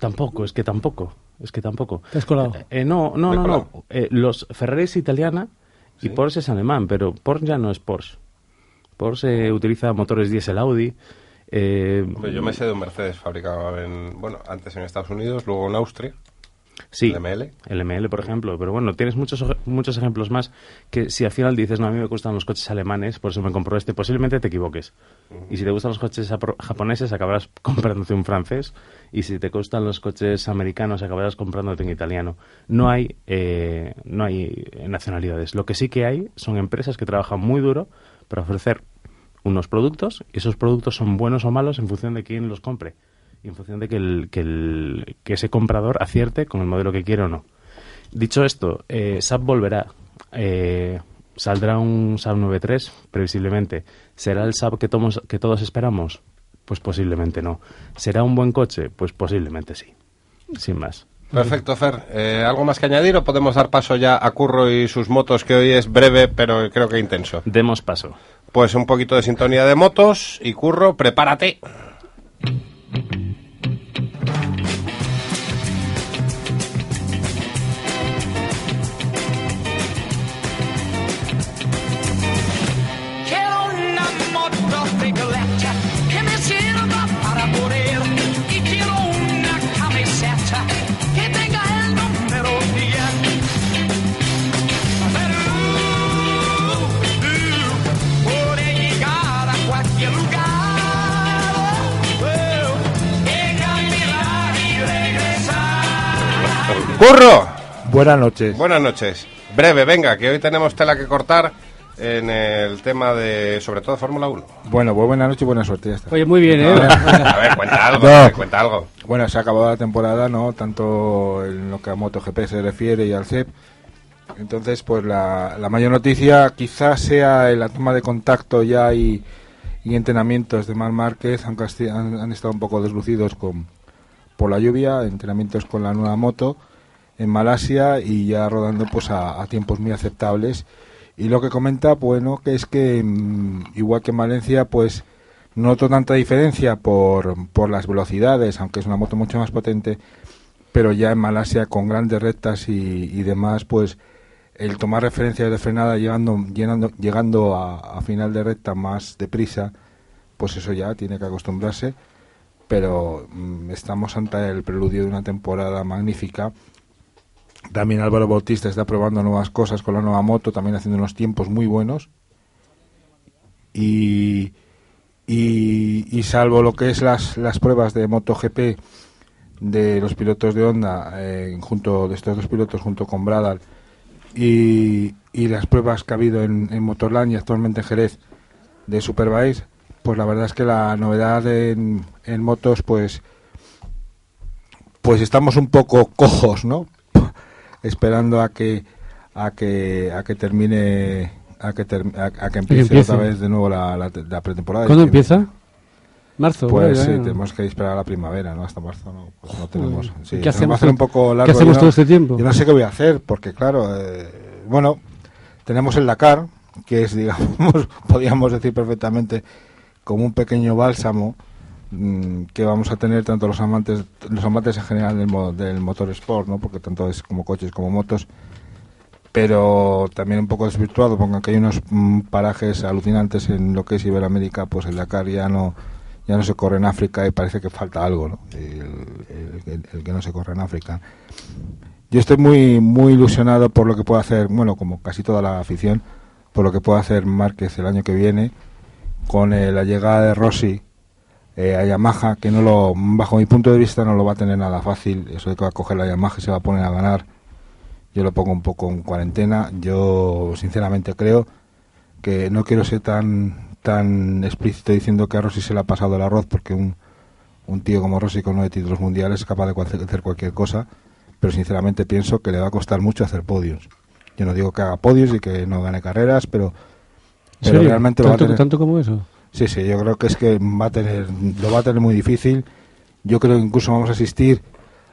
Speaker 2: tampoco, es que tampoco. Es que tampoco.
Speaker 4: ¿Te has colado?
Speaker 2: Eh, no, no, no,
Speaker 1: colado.
Speaker 2: no. Eh, los Ferrari es italiana y
Speaker 1: Sí.
Speaker 2: Porsche es alemán, pero Porsche ya no es Porsche. Porsche utiliza motores diésel Audi. eh,
Speaker 1: Hombre, Yo me sé de un Mercedes fabricado en, bueno, antes en Estados Unidos, luego en Austria.
Speaker 2: Sí,
Speaker 1: el ML.
Speaker 2: el ML, por ejemplo. Pero bueno, tienes muchos, muchos ejemplos más que si al final dices, no, a mí me gustan los coches alemanes, por eso me compro este, posiblemente te equivoques. Y si te gustan los coches japoneses, acabarás comprándote un francés. Y si te gustan los coches americanos, acabarás comprándote un italiano. No hay, eh, no hay nacionalidades. Lo que sí que hay son empresas que trabajan muy duro para ofrecer unos productos y esos productos son buenos o malos en función de quién los compre en función de que, el, que, el- que ese comprador acierte con el modelo que quiere o no. Dicho esto, eh, SAP volverá. Eh, saldrá un SAP 9.3, previsiblemente. ¿Será el SAP que, tomos- que todos esperamos? Pues posiblemente no. ¿Será un buen coche? Pues posiblemente sí. Sin más.
Speaker 1: Perfecto, Fer. Eh, ¿Algo más que añadir o podemos dar paso ya a Curro y sus motos, que hoy es breve, pero creo que intenso?
Speaker 2: Demos paso.
Speaker 1: Pues un poquito de sintonía de motos y Curro, prepárate. Curro,
Speaker 3: Buenas noches.
Speaker 1: buenas noches. Breve, venga, que hoy tenemos tela que cortar en el tema de, sobre todo, Fórmula 1.
Speaker 3: Bueno, pues buenas noches y buena suerte. Ya está.
Speaker 4: Oye, muy bien, ¿eh?
Speaker 1: A ver, cuenta algo,
Speaker 3: No.
Speaker 1: cuenta algo.
Speaker 3: Bueno, se ha acabado la temporada, ¿no? Tanto en lo que a MotoGP se refiere y al CEP. Entonces, pues la, la mayor noticia quizás sea la toma de contacto ya y, y entrenamientos de Mar Márquez, aunque han, han estado un poco deslucidos con, por la lluvia, entrenamientos con la nueva moto en Malasia y ya rodando pues a, a tiempos muy aceptables. Y lo que comenta, bueno, que es que mm, igual que en Valencia, pues no noto tanta diferencia por, por las velocidades, aunque es una moto mucho más potente, pero ya en Malasia con grandes rectas y, y demás, pues el tomar referencias de frenada llegando, llenando, llegando a, final de recta más deprisa, pues eso ya tiene que acostumbrarse. Pero mm, estamos ante el preludio de una temporada magnífica. También Álvaro Bautista está probando nuevas cosas con la nueva moto, también haciendo unos tiempos muy buenos. Y, y, salvo lo que es las, las pruebas de MotoGP de los pilotos de Honda, eh, junto de estos dos pilotos junto con Bradal, y, y las pruebas que ha habido en, en Motorland y actualmente en Jerez de Superbike, pues la verdad es que la novedad en, en motos, pues pues estamos un poco cojos, ¿no? Esperando a que a que a que termine a que ter- a, a que empiece,
Speaker 4: empiece.
Speaker 3: otra vez de nuevo la, la, la pretemporada.
Speaker 4: ¿Cuándo empieza? ¿Marzo?
Speaker 3: Pues sí, tenemos que esperar a la primavera, ¿no? Hasta marzo no, pues no tenemos. Sí,
Speaker 4: ¿Qué
Speaker 3: va a
Speaker 4: hacemos
Speaker 3: hacer un poco
Speaker 4: qué
Speaker 3: largo.
Speaker 4: hacemos
Speaker 3: yo no-
Speaker 4: todo este tiempo?
Speaker 3: Yo no sé qué voy a hacer, porque claro, eh, bueno, tenemos el Dakar, que es, digamos, podríamos decir perfectamente, como un pequeño bálsamo mm, que vamos a tener tanto los amantes, los amantes en general del, del motor sport, ¿no? Porque tanto es como coches como motos, pero también un poco desvirtuado, porque aunque hay unos mm, parajes alucinantes en lo que es Iberoamérica, pues el Dakar ya no ya no se corre en África y parece que falta algo, ¿no? El que no se corre en África. Yo estoy muy muy ilusionado por lo que puede hacer, bueno, como casi toda la afición, por lo que puede hacer Márquez el año que viene con eh, la llegada de Rossi eh, a Yamaha, que no lo, bajo mi punto de vista no lo va a tener nada fácil, eso de que va a coger la Yamaha y se va a poner a ganar, yo lo pongo un poco en cuarentena, yo sinceramente creo que no quiero ser tan tan explícito diciendo que a Rossi se le ha pasado el arroz porque un, un tío como Rossi con nueve títulos mundiales es capaz de hacer cualquier cosa, pero sinceramente pienso que le va a costar mucho hacer podios. Yo no digo que haga podios y que no gane carreras, pero,
Speaker 4: ¿En
Speaker 3: pero realmente lo va a
Speaker 4: ¿Tanto,
Speaker 3: tener.
Speaker 4: tanto como eso?
Speaker 3: Sí, sí, yo creo que es que va a tener, lo va a tener muy difícil. Yo creo que incluso vamos a asistir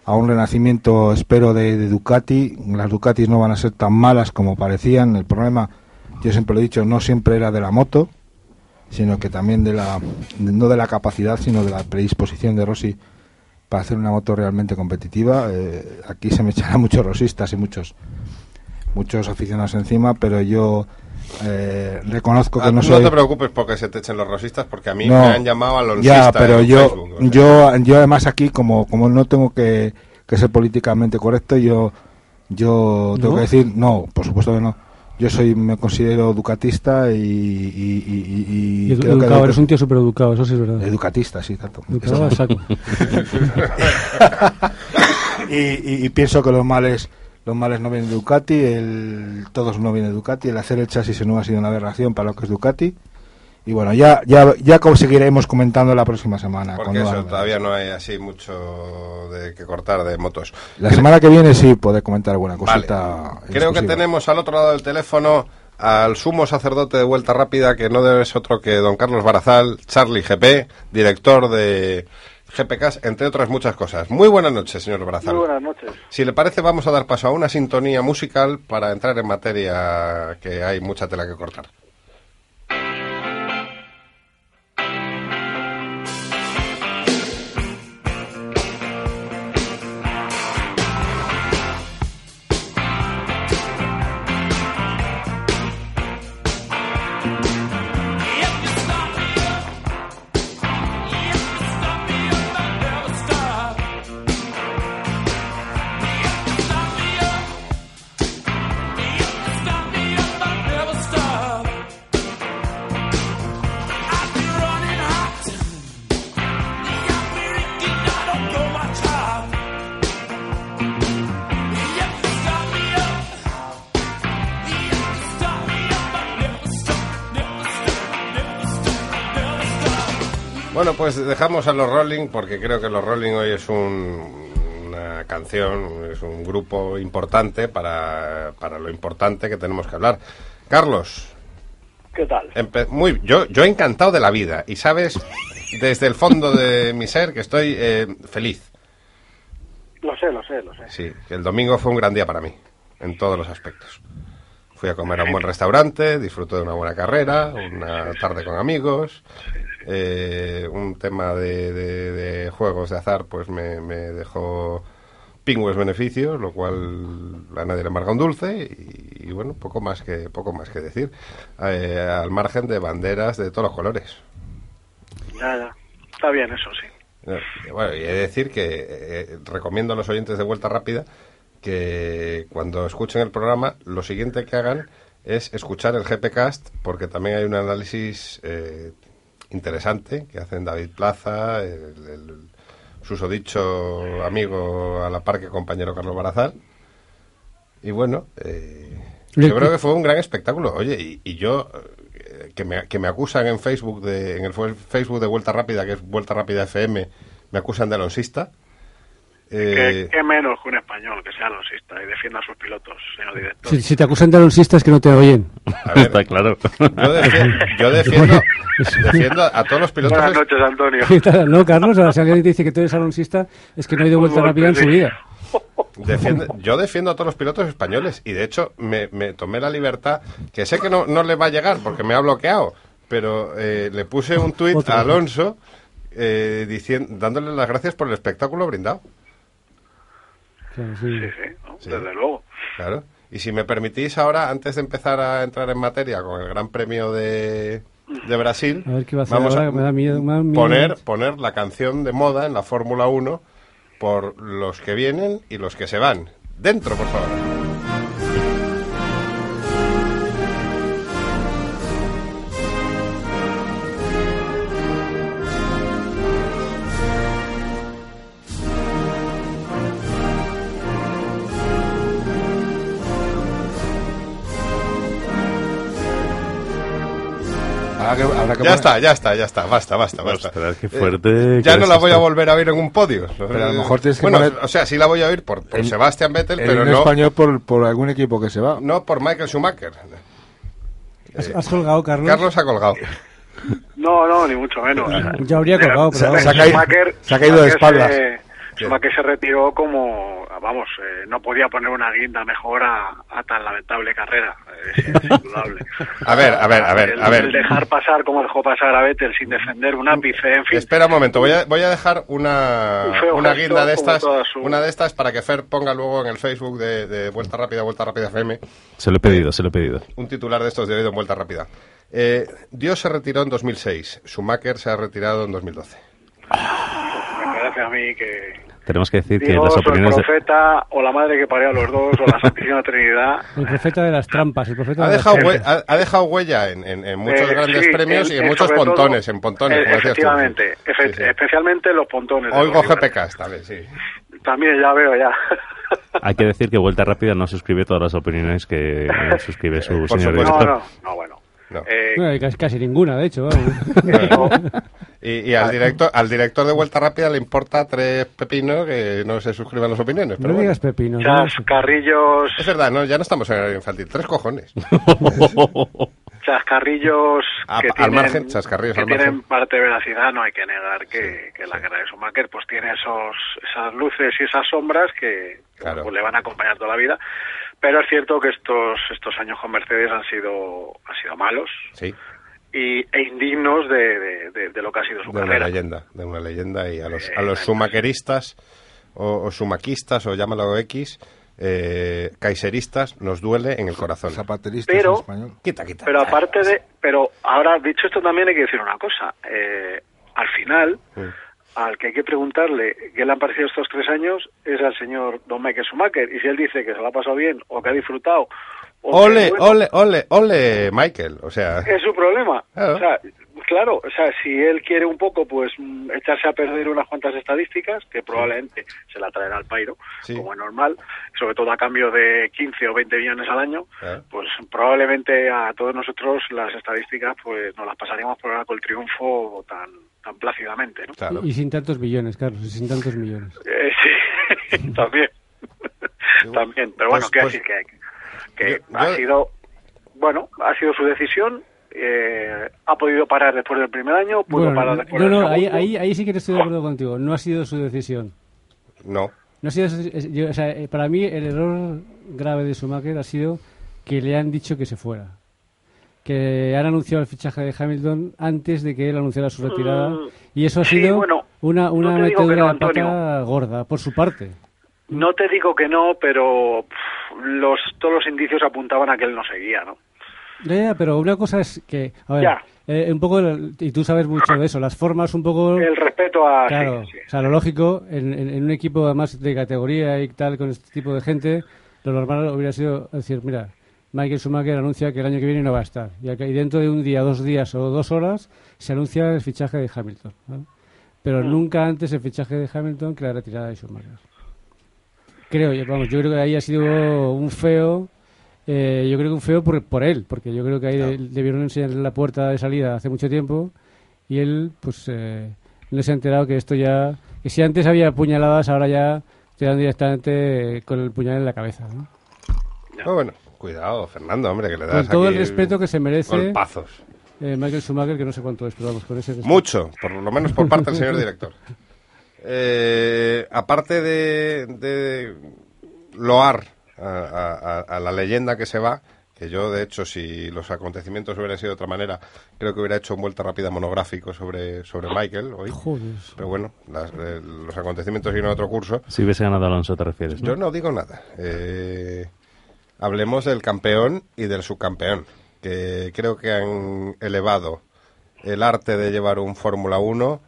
Speaker 3: a un renacimiento, espero, de, de Ducati. Las Ducatis no van a ser tan malas como parecían. El problema, yo siempre lo he dicho, no siempre era de la moto, sino que también de la, no de la capacidad, sino de la predisposición de Rossi para hacer una moto realmente competitiva. Eh, aquí se me echarán muchos rosistas y muchos muchos aficionados encima, pero yo eh, reconozco que
Speaker 1: Ah,
Speaker 3: no
Speaker 1: no
Speaker 3: soy
Speaker 1: te preocupes porque se te echen los rosistas, porque a mí
Speaker 3: No.
Speaker 1: me han llamado alonsista
Speaker 3: Ya, pero yo,
Speaker 1: Facebook, o sea.
Speaker 3: yo, yo además aquí como, como no tengo que, que ser políticamente correcto, yo, yo tengo
Speaker 4: ¿No?
Speaker 3: que decir no, por supuesto que no. Yo soy, me considero ducatista y, y, y, y-
Speaker 4: edu-
Speaker 3: creo que
Speaker 4: educado,
Speaker 3: edu-
Speaker 4: eres un tío súper educado, eso sí es verdad.
Speaker 3: educatista, sí, tanto.
Speaker 4: Educado a saco.
Speaker 3: y, y- y pienso que los males los males no vienen de Ducati, el, todos no vienen de Ducati, el hacer el chasis no ha sido una aberración para lo que es Ducati. Y bueno, ya ya ya seguiremos comentando la próxima semana.
Speaker 1: Porque eso, todavía no hay así mucho de que cortar de motos.
Speaker 3: La semana que viene sí podré comentar alguna
Speaker 1: Vale.
Speaker 3: cosita.
Speaker 1: Creo que tenemos al otro lado del teléfono al sumo sacerdote de Vuelta Rápida, que no debe ser otro que don Carlos Barazal, Charlie GP, director de GPCAS, entre otras muchas cosas. Muy buenas noches, señor Barazal.
Speaker 6: Muy buenas noches.
Speaker 1: Si le parece, vamos a dar paso a una sintonía musical para entrar en materia que hay mucha tela que cortar. Pues dejamos a los Rolling porque creo que los Rolling hoy es un- una canción, es un grupo importante para, para lo importante que tenemos que hablar. Carlos,
Speaker 6: ¿Qué tal?
Speaker 1: empe- muy, yo, yo encantado de la vida y sabes desde el fondo de mi ser que estoy eh, feliz.
Speaker 6: Lo sé, lo sé, lo sé.
Speaker 1: Sí, que el domingo fue un gran día para mí, en todos los aspectos. Fui a comer a un buen restaurante, disfruté de una buena carrera, una tarde con amigos, eh, un tema de, de- de juegos de azar pues me, me dejó pingües beneficios, lo cual a nadie le amarga un dulce y, y bueno, poco más que poco más que decir, Eh, al margen de banderas de todos los colores.
Speaker 6: Ya. Está bien eso, sí.
Speaker 1: Eh, Bueno, y he de decir que eh, recomiendo a los oyentes de Vuelta Rápida que cuando escuchen el programa, lo siguiente que hagan es escuchar el GPcast, porque también hay un análisis eh, interesante que hacen David Plaza, el, el susodicho amigo a la par que compañero Carlos Barazal. Y bueno, eh, yo creo que fue un gran espectáculo. Oye, y, y yo, eh, que me, que me acusan en Facebook, de, en el fue- Facebook de Vuelta Rápida, que es Vuelta Rápida FM, me acusan de alonsista. Eh,
Speaker 6: ¿Qué, qué menos que un español que sea alonsista y defienda a sus pilotos, señor director?
Speaker 4: Si, si te acusan de alonsista es que no te oyen.
Speaker 1: ver,
Speaker 2: Está claro.
Speaker 1: yo, defi- yo defiendo, defiendo a todos los pilotos.
Speaker 6: Buenas noches, Antonio.
Speaker 4: No, Carlos, ahora si alguien te dice que tú eres alonsista es que no hay de vuelta rápida en su vida.
Speaker 1: Defiende- yo defiendo a todos los pilotos españoles y de hecho me, me tomé la libertad, que sé que no, no le va a llegar porque me ha bloqueado, pero eh, le puse un tuit a Alonso eh, diciendo, dándole las gracias por el espectáculo brindado.
Speaker 4: Sí.
Speaker 6: Sí, sí, ¿no?
Speaker 1: Sí.
Speaker 6: desde luego.
Speaker 1: Claro. Y si me permitís ahora, antes de empezar a entrar en materia con el Gran Premio de, de Brasil,
Speaker 4: A ver qué va a hacer
Speaker 1: vamos
Speaker 4: ahora, que me da miedo, me da miedo.
Speaker 1: poner, poner la canción de moda en la Fórmula 1 por los que vienen y los que se van. Dentro, por favor.
Speaker 3: Habrá que, habrá que
Speaker 1: Ya
Speaker 3: poner-
Speaker 1: está, ya está, ya está, basta, basta, basta.
Speaker 2: Ostras, qué
Speaker 1: Eh,
Speaker 2: fuerte.
Speaker 1: ya
Speaker 2: que
Speaker 1: no la voy a
Speaker 2: esto.
Speaker 1: volver a oír en un podio.
Speaker 3: Pero a lo mejor tienes que
Speaker 1: bueno,
Speaker 3: poner-
Speaker 1: o sea, sí la voy a oír por, por
Speaker 3: El-
Speaker 1: Sebastian Vettel,
Speaker 3: el
Speaker 1: pero no,
Speaker 3: español por, por algún equipo que se va.
Speaker 1: no por Michael Schumacher.
Speaker 4: ¿Has, has colgado, Carlos?
Speaker 1: Carlos ha colgado.
Speaker 6: No, no, ni mucho menos.
Speaker 4: Yo habría colgado, pero vamos.
Speaker 3: Se ha caído-
Speaker 6: Schumacher-
Speaker 3: se ha caído de espaldas.
Speaker 6: se- Schumacher se retiró como, vamos, eh, no podía poner una guinda mejor a, a tan lamentable carrera. Es indudable.
Speaker 1: A ver, a ver, a ver,
Speaker 6: el,
Speaker 1: a ver.
Speaker 6: el dejar pasar como dejó pasar a Vettel sin defender un ápice, en fin.
Speaker 1: Espera un momento, voy a, voy a dejar una, una guinda de estas,
Speaker 6: su-
Speaker 1: una de estas para que Fer ponga luego en el Facebook de, de Vuelta Rápida, Vuelta Rápida FM,
Speaker 2: Se lo he pedido, se lo he pedido.
Speaker 1: un titular de estos de oído en Vuelta Rápida. Eh, Dios se retiró en 2006, Schumacher se ha retirado en 2012.
Speaker 6: Me parece a mí que
Speaker 2: Tenemos que decir que
Speaker 6: Dios
Speaker 2: las
Speaker 6: o el
Speaker 2: opiniones de...
Speaker 6: profeta o la madre que parió a los dos o la Santísima Trinidad.
Speaker 4: El profeta de las trampas, el profeta
Speaker 1: Ha
Speaker 4: de las
Speaker 1: dejado, hue-
Speaker 4: trampas.
Speaker 1: ha, ha dejado huella en, en- en muchos
Speaker 6: Eh,
Speaker 1: grandes
Speaker 6: sí,
Speaker 1: premios
Speaker 6: en-
Speaker 1: y en
Speaker 6: en
Speaker 1: muchos
Speaker 6: sobre todo-
Speaker 1: pontones, en pontones,
Speaker 6: eh,
Speaker 1: como decías tú.
Speaker 6: efectivamente, efe-
Speaker 1: Sí, sí.
Speaker 6: especialmente los pontones.
Speaker 1: Oigo. GPKs también, sí.
Speaker 6: También, ya veo, ya.
Speaker 2: Hay que decir que Vuelta Rápida no suscribe todas las opiniones que eh, suscribe su señor.
Speaker 6: No,
Speaker 2: director.
Speaker 6: no, no, bueno.
Speaker 1: No.
Speaker 6: Eh,
Speaker 4: No, casi, casi ninguna, de hecho.
Speaker 1: Y, y al director al director de Vuelta Rápida le importa tres pepinos que no se suscriban las opiniones. Pero
Speaker 4: No
Speaker 1: bueno.
Speaker 4: digas pepino. no digas pepino.
Speaker 6: chascarrillos,
Speaker 1: Es verdad, no, ya no estamos en horario infantil. Tres cojones.
Speaker 6: chascarrillos
Speaker 1: A-
Speaker 6: que
Speaker 1: al
Speaker 6: tienen,
Speaker 1: margen, chascarrillos
Speaker 6: que
Speaker 1: al
Speaker 6: tienen
Speaker 1: margen.
Speaker 6: parte de veracidad, no hay que negar que, que la guerra de Schumacher pues tiene esos, esas luces y esas sombras que, que,
Speaker 1: Claro.
Speaker 6: pues, le van a acompañar toda la vida. Pero es cierto que estos estos años con Mercedes han sido han sido malos
Speaker 1: Sí,
Speaker 6: y, e indignos de, de- de- de lo que ha sido su
Speaker 1: de una leyenda, de una leyenda. Y a los,
Speaker 6: Eh,
Speaker 1: a los sumaqueristas o, o sumaquistas o llámalo X, eh, kaiseristas, nos duele en el corazón.
Speaker 3: Zapateristas
Speaker 6: Pero-
Speaker 3: en español.
Speaker 1: Quita, quita.
Speaker 6: Pero aparte de, pero ahora dicho esto también hay que decir una cosa. Eh, al final,
Speaker 1: Mm.
Speaker 6: Al que hay que preguntarle qué le han parecido estos tres años es al señor Don Michael Schumacher. Y si él dice que se lo ha pasado bien o que ha disfrutado, o que,
Speaker 1: Ole,
Speaker 6: bueno,
Speaker 1: ole, ole, ole, Michael. O sea,
Speaker 6: es su problema.
Speaker 1: Claro.
Speaker 6: O sea, claro, o sea, si él quiere un poco, pues mm, echarse a perder unas cuantas estadísticas, que probablemente se la traerá al pairo,
Speaker 1: Sí.
Speaker 6: como es normal, sobre todo a cambio de 15 o 20 millones al año,
Speaker 1: Claro.
Speaker 6: pues probablemente a todos nosotros las estadísticas pues nos las pasaríamos por ahora con el triunfo tan tan plácidamente, ¿no?
Speaker 1: claro.
Speaker 4: Y sin tantos millones, Carlos, y sin tantos millones.
Speaker 6: Eh, sí, también. también, pero bueno,
Speaker 1: Pues-
Speaker 6: ¿qué
Speaker 1: pues-
Speaker 6: decir que, que
Speaker 1: Yo-
Speaker 6: ha
Speaker 1: yo-
Speaker 6: sido, bueno, ha sido su decisión, eh, ha podido parar después del primer año, pudo
Speaker 4: Bueno,
Speaker 6: parar
Speaker 4: no,
Speaker 6: después
Speaker 4: no,
Speaker 6: del
Speaker 4: no, ahí,
Speaker 6: segundo.
Speaker 4: ahí, ahí sí que estoy de acuerdo contigo. No ha sido su decisión.
Speaker 1: No.
Speaker 4: No ha sido yo- o sea, eh, para mí el error grave de Schumacher ha sido que le han dicho que se fuera. Que han anunciado el fichaje de Hamilton antes de que él anunciara su retirada.
Speaker 6: Mm,
Speaker 4: Y eso ha
Speaker 6: sí,
Speaker 4: sido
Speaker 6: bueno,
Speaker 4: una, una
Speaker 6: no
Speaker 4: metedura
Speaker 6: no,
Speaker 4: de pata gorda, por su parte.
Speaker 6: No te digo que no, pero pff, los todos los indicios apuntaban a que él no seguía, ¿no?
Speaker 4: Ya, ya, pero una cosa es que, a ver,
Speaker 6: Ya.
Speaker 4: eh, un poco, y tú sabes mucho de eso, las formas un poco...
Speaker 6: El respeto a...
Speaker 4: Claro,
Speaker 6: sí.
Speaker 4: o sea, lo lógico, en, en- en un equipo además de categoría y tal, con este tipo de gente, lo normal hubiera sido decir, mira, Michael Schumacher anuncia que el año que viene no va a estar. Y, acá- y dentro de un día, dos días o dos horas se anuncia el fichaje de Hamilton. Pero
Speaker 6: Mm.
Speaker 4: nunca antes el fichaje de Hamilton que la retirada de Schumacher. Creo, vamos, yo creo que ahí ha sido un feo, eh, yo creo que un feo por, por él, porque yo creo que ahí de- debieron enseñarle la puerta de salida hace mucho tiempo y él, pues, eh, no se ha enterado que esto ya, que si antes había puñaladas, ahora ya te dan directamente con el puñal en la cabeza. ¿no?
Speaker 1: No, bueno, cuidado, Fernando, hombre, que le das
Speaker 4: Con todo el respeto que se merece
Speaker 1: golpazos.
Speaker 4: eh, Michael Schumacher, que no sé cuánto es, pero vamos, con ese respeto.
Speaker 1: Mucho, por lo menos por parte del señor director. Eh, aparte de, de loar a, a- a la leyenda que se va, que yo, de hecho, si los acontecimientos hubieran sido de otra manera, creo que hubiera hecho un vuelta rápida monográfico sobre, sobre Michael hoy.
Speaker 4: Joder.
Speaker 1: Pero bueno, las- eh, los acontecimientos siguen otro curso.
Speaker 2: Si hubiese ganado Alonso, te refieres, ¿no?
Speaker 1: Yo no digo nada. Eh, hablemos del campeón y del subcampeón, que creo que han elevado el arte de llevar un Fórmula 1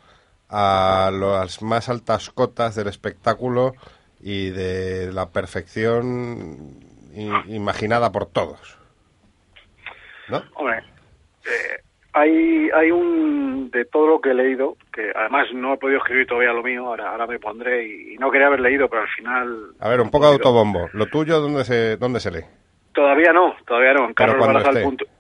Speaker 1: a las más altas cotas del espectáculo y de la perfección imaginada por todos. ¿No?
Speaker 6: Hombre, eh, hay, hay un de todo lo que he leído, que además no he podido escribir todavía lo mío, ahora, ahora me pondré y, y no quería haber leído, pero al final
Speaker 1: A ver, un poco de autobombo. ¿Lo tuyo dónde se, dónde se lee?
Speaker 6: todavía no, todavía no. En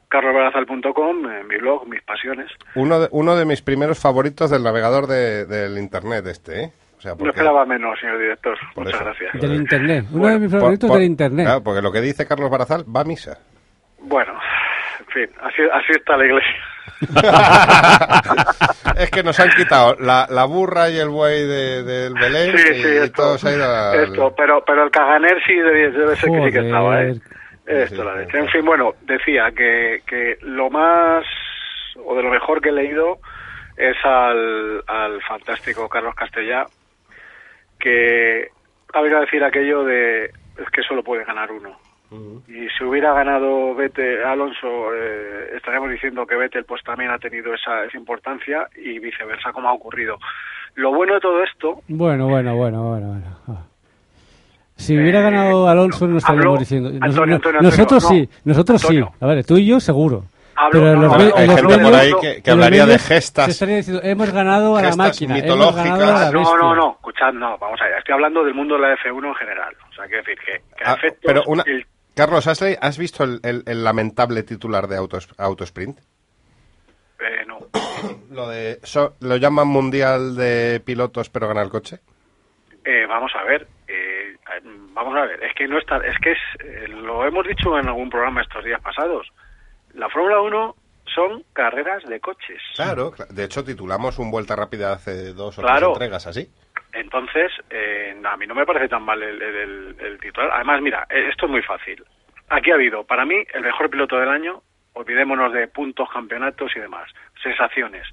Speaker 6: carlosbarazal.com, en mi blog, mis pasiones.
Speaker 1: Uno de, uno de mis primeros favoritos del navegador de- del internet este, ¿eh? O sea,
Speaker 6: No
Speaker 1: porque-
Speaker 6: esperaba menos, señor director.
Speaker 1: Por
Speaker 6: Muchas
Speaker 1: eso.
Speaker 6: gracias.
Speaker 4: Del internet. Uno
Speaker 6: Bueno,
Speaker 4: de mis favoritos
Speaker 1: por-
Speaker 4: del internet.
Speaker 1: Claro, porque lo que dice Carlos Barazal va a misa.
Speaker 6: Bueno, en fin, así, así está la iglesia.
Speaker 1: es que nos han quitado la, la burra y el buey de- del Belén
Speaker 6: Sí,
Speaker 1: y,
Speaker 6: sí,
Speaker 1: y
Speaker 6: esto,
Speaker 1: todo se ha ido al-
Speaker 6: esto, pero, pero el caganer sí debe, debe ser que sí que estaba, ¿eh? Esto, la leche. En fin, bueno, decía que, que lo más o de lo mejor que he leído es al, al fantástico Carlos Castellá, que ha venido a decir aquello de es que solo puede ganar uno. Y si hubiera ganado Vettel, Alonso, eh, estaríamos diciendo que Vettel pues también ha tenido esa, esa importancia y viceversa, como ha ocurrido. Lo bueno de todo esto
Speaker 4: Bueno, bueno, bueno, bueno, bueno. Ah. Si hubiera ganado Alonso no estaríamos diciendo. Nos-
Speaker 6: Antonio,
Speaker 4: no-
Speaker 6: Antonio,
Speaker 4: nosotros sí, nosotros sí. A ver, tú y yo seguro.
Speaker 6: Hablo-
Speaker 4: Pero los,
Speaker 1: hay
Speaker 4: los
Speaker 1: gente por ahí que, hablaría de
Speaker 4: Se
Speaker 1: gestas.
Speaker 4: estaría diciendo, hemos ganado a la máquina, hemos
Speaker 1: mitológicas.
Speaker 4: ganado a la
Speaker 6: No, no, no, escuchad, no, vamos allá. Estoy hablando del mundo de la F1 en general. O sea, quiero decir que,
Speaker 1: Ah,
Speaker 6: efectos,
Speaker 1: pero una...
Speaker 6: el-
Speaker 1: Carlos, ¿has, le- has visto el, el- el lamentable titular de Autos, Autosprint?
Speaker 6: eh, no.
Speaker 1: Lo de so- lo llaman mundial de pilotos pero gana el coche.
Speaker 6: Eh, vamos a ver, eh, eh, vamos a ver, es que no está, es que es, eh, lo hemos dicho en algún programa estos días pasados. La Fórmula 1 son carreras de coches.
Speaker 1: Claro, cla- de hecho titulamos un vuelta rápida hace dos o
Speaker 6: Claro.
Speaker 1: tres entregas así.
Speaker 6: Entonces, eh, a mí no me parece tan mal el, el- titular. Además, mira, eh, esto es muy fácil. Aquí ha habido, para mí, el mejor piloto del año. Olvidémonos de puntos, campeonatos y demás. Sensaciones.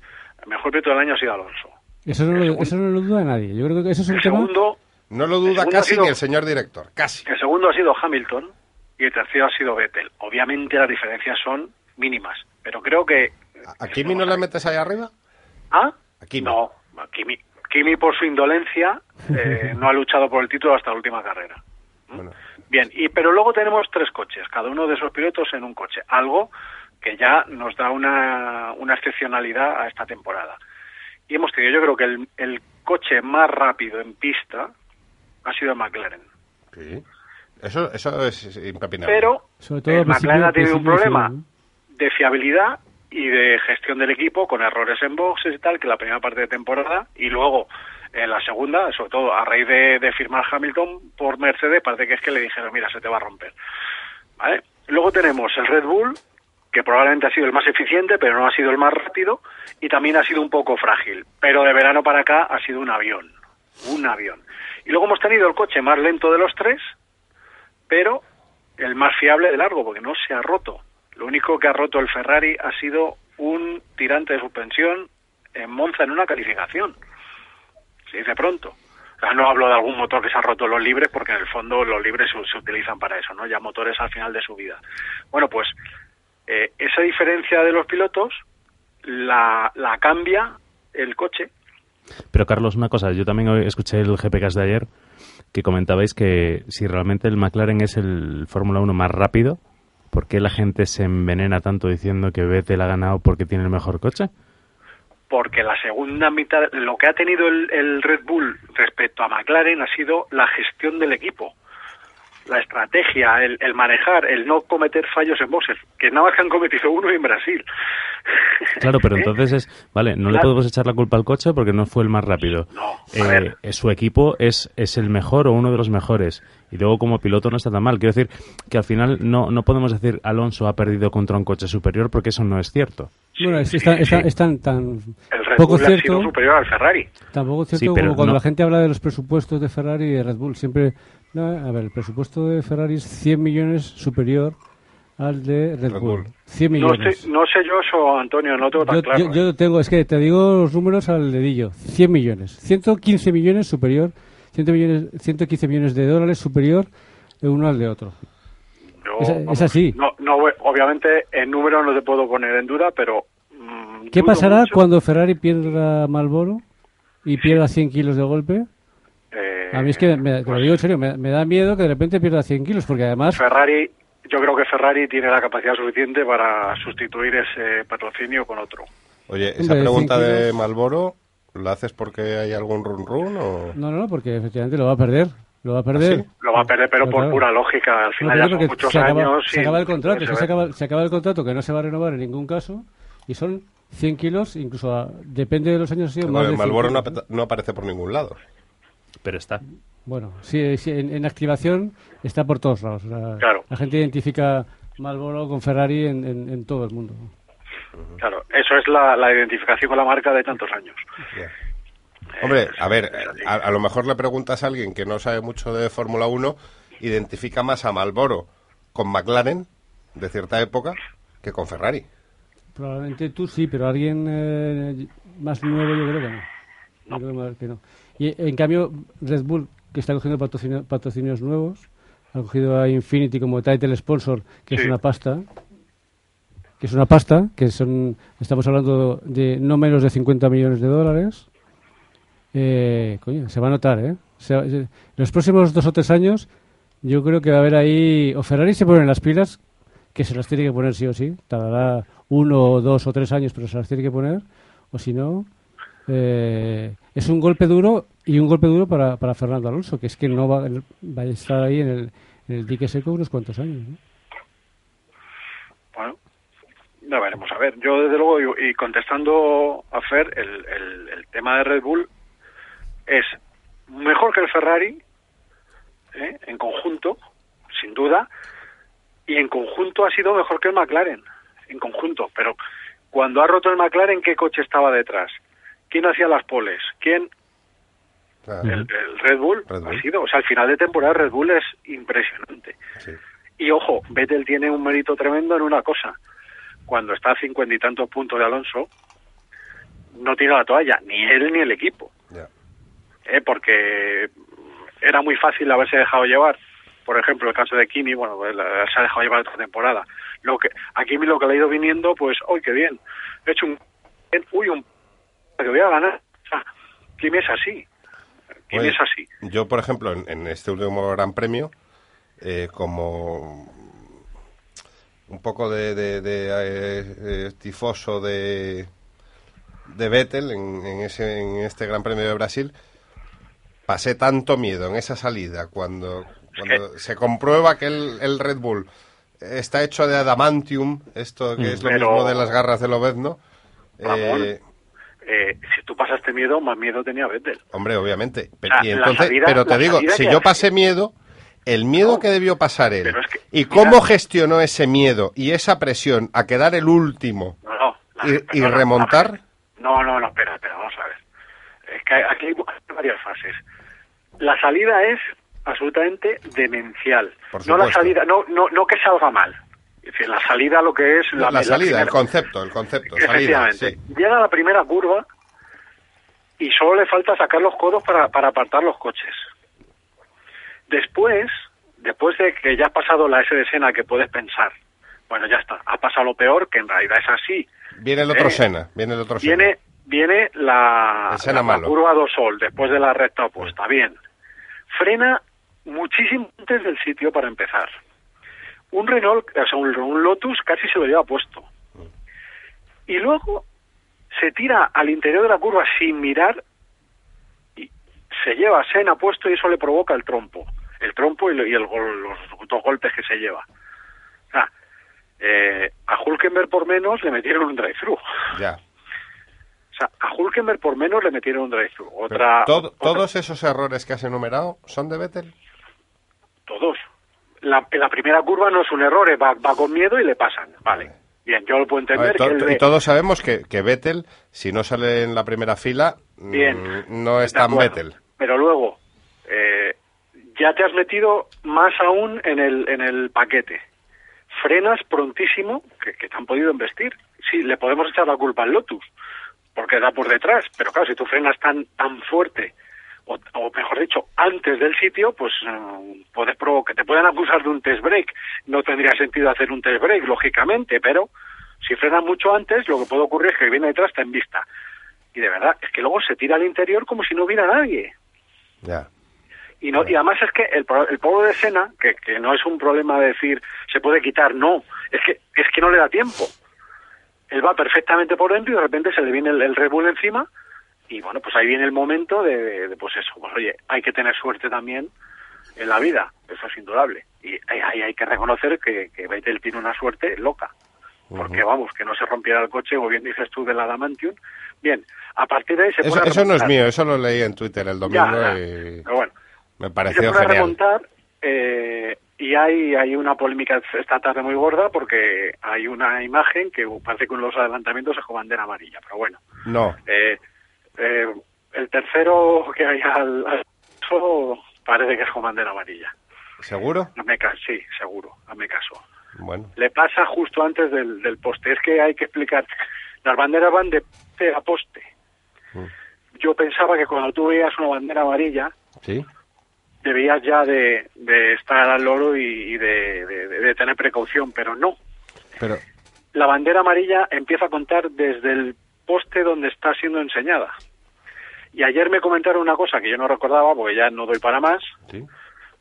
Speaker 6: El mejor piloto del año ha sido Alonso.
Speaker 4: Eso no, lo,
Speaker 6: segundo-
Speaker 4: eso no lo duda nadie. Yo creo que eso es un
Speaker 6: El
Speaker 4: tema...
Speaker 6: segundo,
Speaker 1: No lo duda casi
Speaker 6: sido-
Speaker 1: ni el señor director, casi.
Speaker 6: el segundo ha sido Hamilton y el tercero ha sido Vettel. Obviamente las diferencias son mínimas, pero creo que...
Speaker 1: ¿A Kimi no le metes ahí arriba?
Speaker 6: ¿Ah?
Speaker 1: A Kimi.
Speaker 6: No, a Kimi. Kimi por su indolencia eh, no ha luchado por el título hasta la última carrera.
Speaker 1: Bueno,
Speaker 6: Bien, y pero luego tenemos tres coches, cada uno de esos pilotos en un coche, algo que ya nos da una, una excepcionalidad a esta temporada. Y hemos tenido, yo creo que el, el coche más rápido en pista ha sido McLaren.
Speaker 1: sí. Eso, eso es impepinable.
Speaker 6: Pero
Speaker 4: Sobre todo
Speaker 6: el
Speaker 4: al principio-
Speaker 6: McLaren ha tenido un problema de fiabilidad y de gestión del equipo con errores en boxes y tal, que la primera parte de temporada y luego en la segunda, sobre todo a raíz de, de firmar Hamilton por Mercedes, parece que es que le dijeron, mira, se te va a romper. ¿Vale? Luego tenemos el Red Bull, que probablemente ha sido el más eficiente, pero no ha sido el más rápido, y también ha sido un poco frágil. Pero de verano para acá ha sido un avión, un avión. Y luego hemos tenido el coche más lento de los tres, pero el más fiable de largo, porque no se ha roto. Lo único que ha roto el Ferrari ha sido un tirante de suspensión en Monza en una calificación. Se dice pronto. No hablo de algún motor que se ha roto los libres, porque en el fondo los libres se, se utilizan para eso, ¿no? Ya motores al final de su vida. Bueno, pues eh, esa diferencia de los pilotos la, la cambia el coche.
Speaker 2: Pero Carlos, una cosa, yo también escuché el GPCast de ayer que comentabais que si realmente el McLaren es el Fórmula 1 más rápido, ¿por qué la gente se envenena tanto diciendo que Vettel ha ganado porque tiene el mejor coche?
Speaker 6: porque la segunda mitad, lo que ha tenido el, el Red Bull respecto a McLaren ha sido la gestión del equipo, la estrategia, el, el manejar, el no cometer fallos en boxes, que nada más que han cometido uno en Brasil.
Speaker 2: Claro, pero entonces es, vale, no le
Speaker 6: Claro.
Speaker 2: podemos echar la culpa al coche porque no fue el más rápido.
Speaker 6: No,
Speaker 2: Eh, su equipo es, es el mejor o uno de los mejores. Y luego como piloto no está tan mal. Quiero decir que al final no, no podemos decir Alonso ha perdido contra un coche superior porque eso no es cierto.
Speaker 4: Bueno, es,
Speaker 6: Sí,
Speaker 4: es tan- es tan-
Speaker 6: sí.
Speaker 4: es tan, tan
Speaker 6: El Red
Speaker 4: poco
Speaker 6: Bull ha
Speaker 4: cierto,
Speaker 6: sido superior al Ferrari.
Speaker 4: tampoco cierto
Speaker 2: Sí, pero
Speaker 4: como cuando
Speaker 2: no-
Speaker 4: la gente habla de los presupuestos de Ferrari y de Red Bull. Siempre, no, a ver, el presupuesto de Ferrari es 100 millones superior al de Red,
Speaker 1: Red
Speaker 4: Bull.
Speaker 1: Bull.
Speaker 4: 100
Speaker 6: No
Speaker 4: millones.
Speaker 6: sé, no sé yo eso, Antonio, no tengo tan
Speaker 4: Yo,
Speaker 6: claro.
Speaker 4: yo-
Speaker 6: ¿eh?
Speaker 4: yo tengo, es que te digo los números al dedillo. 100 millones. 115 millones superior. 100 millones, 115 millones de dólares superior de uno al de otro.
Speaker 6: Yo,
Speaker 4: es- es así.
Speaker 6: No, no, obviamente en número no te puedo poner en duda, pero... mm,
Speaker 4: ¿Qué pasará
Speaker 6: mucho.
Speaker 4: cuando Ferrari pierda Malboro y pierda 100 kilos de golpe? A mí es que, me, te lo digo en serio, me, me da miedo que de repente pierda 100 kilos, porque además...
Speaker 6: Ferrari, yo creo que Ferrari tiene la capacidad suficiente para sustituir ese patrocinio con otro.
Speaker 1: Oye, esa pregunta de. Malboro, ¿la haces porque hay algún run run o...?
Speaker 4: No, no, no, porque efectivamente lo va a perder. Lo va a perder.
Speaker 1: ¿Ah, sí?
Speaker 6: Lo va a perder, pero por
Speaker 4: claro.
Speaker 6: pura lógica. Al
Speaker 4: No,
Speaker 6: final
Speaker 4: pero
Speaker 6: ya son
Speaker 4: porque
Speaker 6: muchos
Speaker 4: se acaba,
Speaker 6: años.
Speaker 4: se acaba el contrato,
Speaker 6: poderse
Speaker 4: es que se acaba, se acaba el contrato que no se va a renovar en ningún caso y son 100 kilos, incluso a- depende de los años, ha sido más
Speaker 1: Bueno,
Speaker 4: de
Speaker 1: el
Speaker 4: 100
Speaker 1: Malboro no, no aparece por ningún lado.
Speaker 2: Pero está.
Speaker 4: Bueno, sí, sí, en, en activación está por todos lados. o sea,
Speaker 6: Claro.
Speaker 4: La gente identifica Marlboro con Ferrari en, en- en todo el mundo.
Speaker 6: Claro, eso es la, la identificación con la marca de tantos años.
Speaker 1: Hombre, a ver, a, a lo mejor le preguntas a alguien que no sabe mucho de Fórmula 1, identifica más a Malboro con McLaren de cierta época que con Ferrari.
Speaker 4: Probablemente tú sí, pero alguien eh, más nuevo yo creo que no. Yo creo que no. Y en cambio, Red Bull, que está cogiendo patrocinio- patrocinios nuevos, ha cogido a Infinity como title sponsor, que es una pasta. Que es una pasta, que son. Estamos hablando de no menos de 50 millones de dólares. Eh, coño, se va a notar, ¿eh? Se se- los próximos dos o tres años, yo creo que va a haber ahí. O Ferrari se pone las pilas, que se las tiene que poner sí o sí. Tardará uno o dos o tres años, pero se las tiene que poner. O si no, eh, es un golpe duro y un golpe duro para, para Fernando Alonso, que es que no va, va a estar ahí en el, en dique seco unos cuantos años. ¿no?
Speaker 6: Bueno, ya veremos. A ver, yo desde luego, y, y contestando a Fer, el, el, el tema de Red Bull es mejor que el Ferrari, ¿eh? en conjunto, sin duda, y en conjunto ha sido mejor que el McLaren, en conjunto. Pero cuando ha roto el McLaren, ¿qué coche estaba detrás? ¿Quién hacía las poles? ¿Quién? El, el Red Bull,
Speaker 1: Red Bull.
Speaker 6: ha sido. O sea, al final de temporada Red Bull es impresionante.
Speaker 1: sí.
Speaker 6: Y ojo, Vettel tiene un mérito tremendo en una cosa. Cuando está a cincuenta y tantos puntos de Alonso, no tira la toalla, ni él ni el equipo. ¿eh? Porque era muy fácil haberse dejado llevar. Por ejemplo, el caso de Kimi, bueno, pues, se ha dejado llevar otra temporada. Lo que, a Kimi lo que le ha ido viniendo, pues, ¡uy, qué bien! He hecho un... ¡Uy, un... que voy a ganar! O sea, Kimi es así.
Speaker 1: Oye,
Speaker 6: es así.
Speaker 1: Yo, por ejemplo, en, en este último Gran Premio, eh, como un poco de, de- de, eh, tifoso de, de Vettel en, en ese, en este Gran Premio de Brasil, pasé tanto miedo en esa salida cuando, cuando se comprueba que el, el Red Bull está hecho de adamantium, esto que es lo
Speaker 6: Pero-
Speaker 1: mismo de las garras del Lobezno.
Speaker 6: Ramón,
Speaker 1: eh,
Speaker 6: Eh, si tú pasaste miedo, más miedo tenía Vettel.
Speaker 1: Hombre, obviamente. Pe-
Speaker 6: sea,
Speaker 1: y entonces,
Speaker 6: salida-
Speaker 1: pero te digo, si yo pasé miedo, el miedo
Speaker 6: No,
Speaker 1: que debió pasar él
Speaker 6: pero es que,
Speaker 1: y
Speaker 6: mira-
Speaker 1: cómo gestionó ese miedo y esa presión a quedar el último
Speaker 6: No, no. la-
Speaker 1: y, remontar.
Speaker 6: No, no, no, espera, espera, vamos a ver. Es que aquí hay varias fases. La salida es absolutamente demencial. No la salida, no, no, no que salga mal. Decir, la salida lo que es
Speaker 1: la, salida, el concepto, el concepto, salida,
Speaker 6: Efectivamente.
Speaker 1: sí.
Speaker 6: Llega a la primera curva y solo le falta sacar los codos para, para apartar los coches. Después, después de que ya has pasado la S de Sena que puedes pensar, bueno, ya está, ha pasado lo peor, que en realidad es así.
Speaker 1: Viene el otro
Speaker 6: Eh,
Speaker 1: Sena, viene el otro Sena.
Speaker 6: Viene, viene la, la curva 2 sol después de la recta opuesta. Bien. Frena muchísimo antes del sitio para empezar. Un Renault, o sea, un, un Lotus casi se lo lleva puesto. Y luego se tira al interior de la curva sin mirar y se lleva a Senna puesto y eso le provoca el trompo. El trompo y, el gol- los dos golpes que se lleva. Eh, a Hulkenberg por menos le metieron un drive-thru.
Speaker 1: Ya.
Speaker 6: O sea, a Hulkenberg por menos le metieron un drive-thru.
Speaker 1: Pero
Speaker 6: Otra,
Speaker 1: todo-
Speaker 6: otra-
Speaker 1: ¿Todos esos errores que has enumerado son de Vettel?
Speaker 6: Todos. La, primera curva no es un error, eh, va, va con miedo y le pasan. Vale. Bien, yo lo puedo entender.
Speaker 1: ver, to-
Speaker 6: que él
Speaker 1: y todos sabemos que, que Vettel, si no sale en la primera fila, mm,
Speaker 6: Bien.
Speaker 1: no es tan
Speaker 6: acuerdo.
Speaker 1: Vettel.
Speaker 6: Pero luego, eh, ya te has metido más aún en el, en el paquete. Frenas prontísimo, que, que te han podido investir. Sí, le podemos echar la culpa al Lotus, porque da por detrás. Pero claro, si tú frenas tan, tan fuerte, o, o mejor dicho, antes del sitio, pues eh, puedes provocar, te pueden acusar de un test break. No tendría sentido hacer un test break, lógicamente, pero si frenas mucho antes, lo que puede ocurrir es que viene detrás está en vista. Y de verdad, es que luego se tira al interior como si no hubiera nadie.
Speaker 1: Ya.
Speaker 6: Y, no, y además es que el, el polvo de escena, que, que no es un problema de decir se puede quitar, no, es que, es que no le da tiempo. Él va perfectamente por dentro y de repente se le viene el, el Red Bull encima y bueno, pues ahí viene el momento de, de, pues eso, pues oye, hay que tener suerte también en la vida, eso es indudable. Y ahí hay que reconocer que, que Vettel tiene una suerte loca, porque vamos, que no se rompiera el coche, o bien dices tú del Adamantium. Bien, a partir de ahí se
Speaker 1: Eso, eso no es mío, eso lo leí en Twitter el domingo
Speaker 6: Ya, ya.
Speaker 1: y
Speaker 6: Pero bueno,
Speaker 1: me
Speaker 6: se
Speaker 1: pareció
Speaker 6: pone a
Speaker 1: genial.
Speaker 6: remontar eh, y hay, hay una polémica esta tarde muy gorda porque hay una imagen que parece que los adelantamientos es con bandera amarilla, pero bueno.
Speaker 1: No,
Speaker 6: Eh, eh, el tercero que hay al, al parece que es con bandera amarilla.
Speaker 1: ¿seguro?
Speaker 6: Sí, seguro, hazme caso.
Speaker 1: Bueno,
Speaker 6: Le pasa justo antes del, del poste. Es que hay que explicar. Las banderas van de poste a poste.
Speaker 1: Mm.
Speaker 6: Yo pensaba que cuando tú veías una bandera amarilla,
Speaker 1: sí.
Speaker 6: debías ya de, de estar al loro y, y de, de- de tener precaución, pero no.
Speaker 1: Pero,
Speaker 6: La bandera amarilla empieza a contar desde el poste donde está siendo enseñada. Y ayer me comentaron una cosa que yo no recordaba, porque ya no doy para más,
Speaker 1: sí.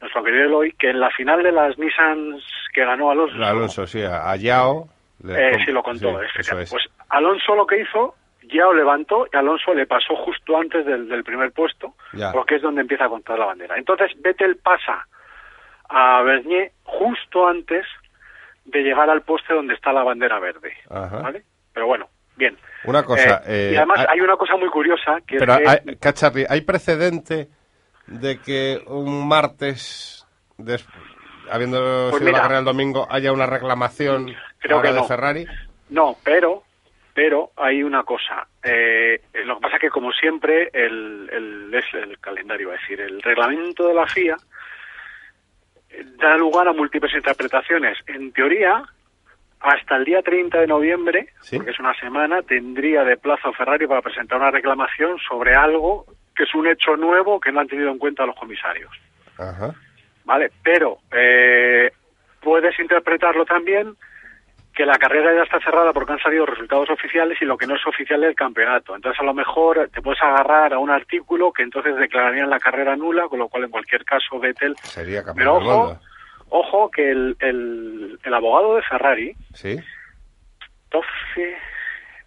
Speaker 6: nuestro querido Eloy, que en la final de las Nissans que ganó Alonso,
Speaker 1: Alonso, sí, a Yao.
Speaker 6: eh, sí lo contó,
Speaker 1: sí,
Speaker 6: efectivamente.
Speaker 1: eso es.
Speaker 6: pues Alonso lo que hizo, Yao levantó y Alonso le pasó justo antes del, del primer puesto,
Speaker 1: Ya.
Speaker 6: porque es donde empieza a contar la bandera. Entonces Vettel pasa a Bernier justo antes de llegar al poste donde está la bandera verde,
Speaker 1: Ajá.
Speaker 6: ¿vale? Pero bueno, bien.
Speaker 1: Una cosa,
Speaker 6: Eh,
Speaker 1: eh,
Speaker 6: y además
Speaker 1: hay-
Speaker 6: hay una cosa muy curiosa que
Speaker 1: Pero,
Speaker 6: es que
Speaker 1: hay, Cacharri, ¿hay precedente de que un martes, des- habiendo
Speaker 6: Pues
Speaker 1: sido la carrera el domingo, haya una reclamación
Speaker 6: creo
Speaker 1: ahora
Speaker 6: que
Speaker 1: de
Speaker 6: no.
Speaker 1: Ferrari?
Speaker 6: No, pero, pero hay una cosa. Eh, lo que pasa es que, como siempre, el, el, es el calendario, es decir, el reglamento de la FIA eh, da lugar a múltiples interpretaciones. En teoría, hasta el día 30 de noviembre,
Speaker 1: Sí.
Speaker 6: porque es una semana, tendría de plazo Ferrari para presentar una reclamación sobre algo que es un hecho nuevo que no han tenido en cuenta los comisarios.
Speaker 1: Ajá.
Speaker 6: ¿vale? Pero eh, puedes interpretarlo también que la carrera ya está cerrada porque han salido resultados oficiales y lo que no es oficial es el campeonato. Entonces, a lo mejor te puedes agarrar a un artículo que entonces declararían la carrera nula, con lo cual, en cualquier caso, Vettel...
Speaker 1: Sería campeón
Speaker 6: Pero ojo. Ojo que el, el, el abogado de Ferrari,
Speaker 1: Sí.
Speaker 6: Toffe,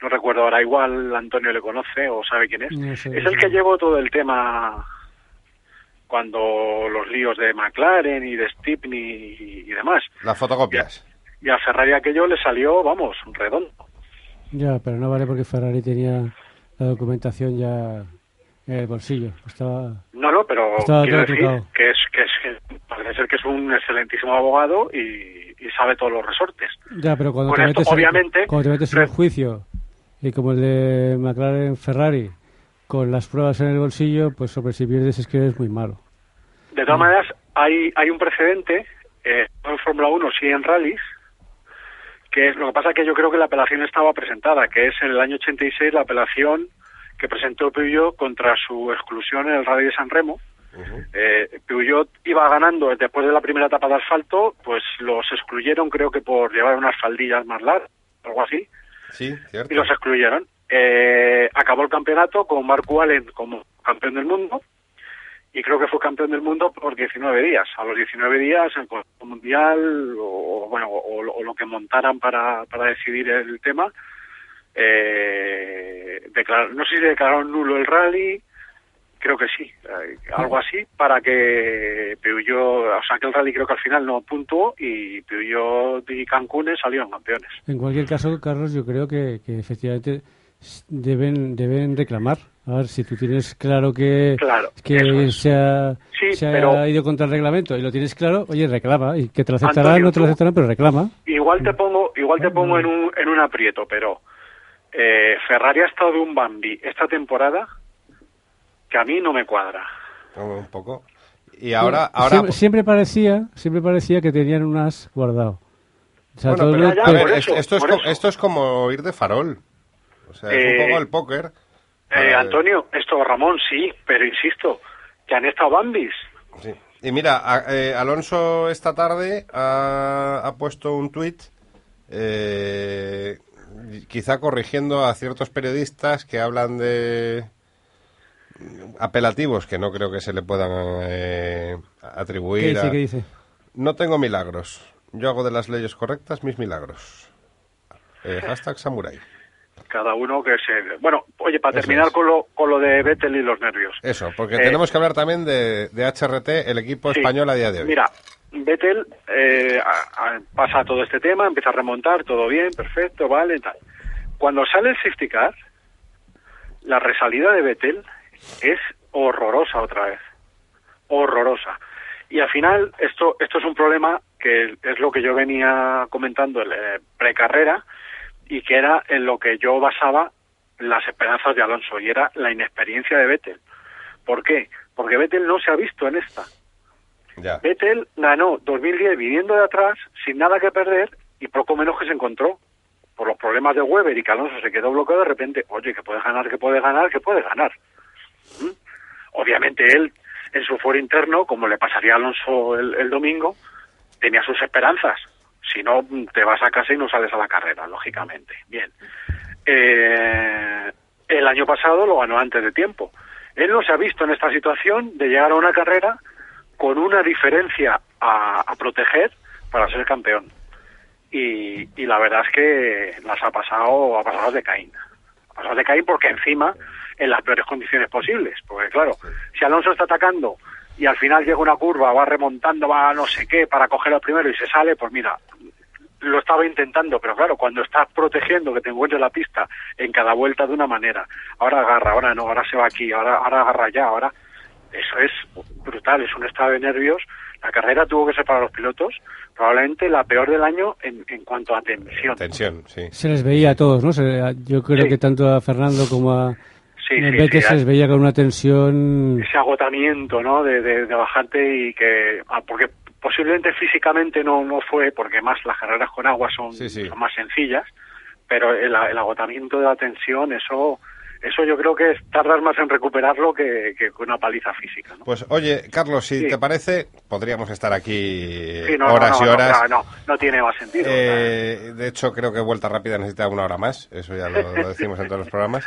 Speaker 6: no recuerdo ahora, igual Antonio le conoce o sabe quién es,
Speaker 4: No sé,
Speaker 6: es el que llevó todo el tema cuando los líos de McLaren y de Stepney y, y demás.
Speaker 1: Las fotocopias.
Speaker 6: Y a Ferrari aquello le salió, vamos, redondo.
Speaker 4: Ya, pero no vale porque Ferrari tenía la documentación ya en el bolsillo. Estaba...
Speaker 6: No, no, pero
Speaker 4: Estaba
Speaker 6: quiero decir que es, que es, parece ser que es un excelentísimo abogado y, y sabe todos los resortes.
Speaker 4: Ya, pero cuando
Speaker 6: Con
Speaker 4: te
Speaker 6: esto,
Speaker 4: metes, en-
Speaker 6: obviamente,
Speaker 4: cuando te metes en un juicio y como el de McLaren Ferrari con las pruebas en el bolsillo, pues hombre, si pierdes es que eres muy malo.
Speaker 6: De todas maneras, hay, hay un precedente, eh, no en Fórmula 1, sí en rallies, que es lo que pasa que yo creo que la apelación estaba presentada, que es en el año 86 la apelación que presentó Peugeot contra su exclusión en el Rally de San Remo. Eh, Peugeot iba ganando después de la primera etapa de asfalto, pues los excluyeron, creo que por llevar unas faldillas más largas, algo así,
Speaker 1: Sí, cierto.
Speaker 6: y los excluyeron. Eh, acabó el campeonato con Mark Wallen como campeón del mundo y creo que fue campeón del mundo por 19 días. A los 19 días el Consejo Mundial o, bueno, o, o lo que montaran para, para decidir el tema, eh, declar- no sé si declararon nulo el rally, creo que sí, eh, algo así, para que Peugeot, o sea que el rally creo que al final no puntuó y Peugeot y Cancún salieron campeones.
Speaker 4: En cualquier caso, Carlos, yo creo que, que efectivamente deben deben reclamar. A ver, si tú tienes claro que,
Speaker 6: Claro,
Speaker 4: que
Speaker 6: es.
Speaker 4: se ha,
Speaker 6: Sí,
Speaker 4: se ha
Speaker 6: pero-
Speaker 4: ido contra el reglamento y lo tienes claro, oye, reclama. Y que te lo aceptarán,
Speaker 6: Antonio,
Speaker 4: no te lo aceptarán, pero reclama.
Speaker 6: Igual te pongo, igual te pongo en un, en un aprieto, pero eh, Ferrari ha estado un Bambi esta temporada que a mí no me cuadra.
Speaker 1: Un poco. Y ahora, ahora
Speaker 4: siempre, siempre parecía siempre parecía que tenían un as guardado. O sea,
Speaker 1: Bueno,
Speaker 4: todo
Speaker 1: pero,
Speaker 4: el-
Speaker 6: ya,
Speaker 1: a ver,
Speaker 6: por
Speaker 1: es-
Speaker 6: eso,
Speaker 1: esto, es
Speaker 6: por
Speaker 1: co-
Speaker 6: eso.
Speaker 1: esto es como ir de farol. O sea, es
Speaker 6: Eh,
Speaker 1: un poco el póker.
Speaker 6: Eh,
Speaker 1: Ah,
Speaker 6: Antonio, esto Ramón, sí, pero insisto, que han estado Bambis.
Speaker 1: Sí. Y mira, a- eh, Alonso esta tarde ha, ha puesto un tuit, eh, quizá corrigiendo a ciertos periodistas que hablan de apelativos que no creo que se le puedan eh,
Speaker 4: ¿Qué
Speaker 1: atribuir.
Speaker 4: dice?
Speaker 1: a-
Speaker 4: ¿Qué dice?
Speaker 1: No tengo milagros. Yo hago de las leyes correctas mis milagros. Eh, hashtag samurai.
Speaker 6: Cada uno que se... Bueno, oye, para
Speaker 1: Eso
Speaker 6: terminar
Speaker 1: es.
Speaker 6: con lo, con lo de Vettel y los nervios.
Speaker 1: Eso, porque
Speaker 6: Eh,
Speaker 1: tenemos que hablar también de, de HRT, el equipo
Speaker 6: Sí.
Speaker 1: español a día de hoy.
Speaker 6: Mira, Vettel eh, a- a- pasa todo este tema, empieza a remontar, todo bien, perfecto, vale, tal. Cuando sale el safety car, la resalida de Vettel es horrorosa otra vez, horrorosa. Y al final esto esto es un problema que es lo que yo venía comentando en eh, precarrera y que era en lo que yo basaba las esperanzas de Alonso y era la inexperiencia de Vettel. ¿Por qué? Porque Vettel no se ha visto en esta.
Speaker 1: Ya.
Speaker 6: Vettel ganó 2010 viniendo de atrás, sin nada que perder, y poco menos que se encontró. Por los problemas de Weber y que Alonso se quedó bloqueado, de repente, oye, que puede ganar, que puede ganar, que puede ganar. ¿Mm? Obviamente él, en su foro interno, como le pasaría a Alonso el, domingo, tenía sus esperanzas. Si no, te vas a casa y no sales a la carrera, lógicamente. Bien. Eh, el año pasado lo ganó antes de tiempo. Él no se ha visto en esta situación de llegar a una carrera con una diferencia a, a proteger para ser campeón. Y, y la verdad es que las ha pasado, ha pasado de Caín. Ha pasado de Caín porque encima en las peores condiciones posibles. Porque claro, si Alonso está atacando y al final llega una curva, va remontando, va a no sé qué para coger al primero y se sale, pues mira, lo estaba intentando, pero claro, cuando estás protegiendo que te encuentres la pista en cada vuelta de una manera, ahora agarra, ahora no, ahora se va aquí, ahora, ahora agarra ya, ahora eso es brutal, es un estado de nervios. La carrera tuvo que ser para los pilotos probablemente la peor del año en, en cuanto a tensión.
Speaker 1: Tensión, sí.
Speaker 4: Se les veía a todos, ¿no? Se- yo creo
Speaker 6: Sí.
Speaker 4: que tanto a Fernando como a
Speaker 6: Sí,
Speaker 4: en
Speaker 6: sí,
Speaker 4: se les veía con una tensión.
Speaker 6: ese agotamiento, ¿no? De, de, de bajarte y que ah, porque posiblemente físicamente no no fue porque más las carreras con agua son, son más sencillas, pero el, el agotamiento de la tensión eso eso yo creo que es tardar más en recuperarlo que, que una paliza física, ¿no?
Speaker 1: Pues oye, Carlos, si
Speaker 6: Sí.
Speaker 1: te parece, podríamos estar aquí
Speaker 6: Sí, no, no,
Speaker 1: horas
Speaker 6: no,
Speaker 1: y horas.
Speaker 6: no, no tiene más sentido.
Speaker 1: Eh, de hecho, creo que vuelta rápida necesita una hora más, eso ya lo, lo decimos en todos los programas.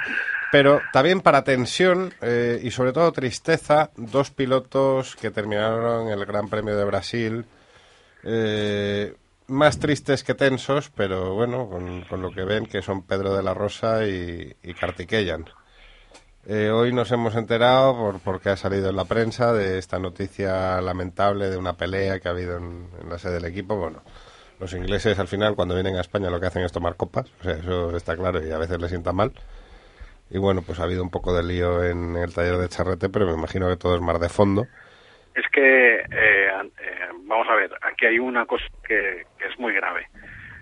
Speaker 1: Pero también para tensión eh, y sobre todo tristeza, dos pilotos que terminaron el Gran Premio de Brasil, eh, más tristes que tensos, pero bueno, con, con lo que ven, que son Pedro de la Rosa y, y Kartikeyan. Eh, hoy nos hemos enterado, por, porque ha salido en la prensa, de esta noticia lamentable de una pelea que ha habido en, en la sede del equipo. Bueno, los ingleses al final, cuando vienen a España, lo que hacen es tomar copas, o sea, eso está claro y a veces les sienta mal. Y bueno, pues ha habido un poco de lío en el taller de Charrete, pero me imagino que todo es mar de fondo.
Speaker 6: Es que, eh, eh, vamos a ver, aquí hay una cosa que, es muy grave.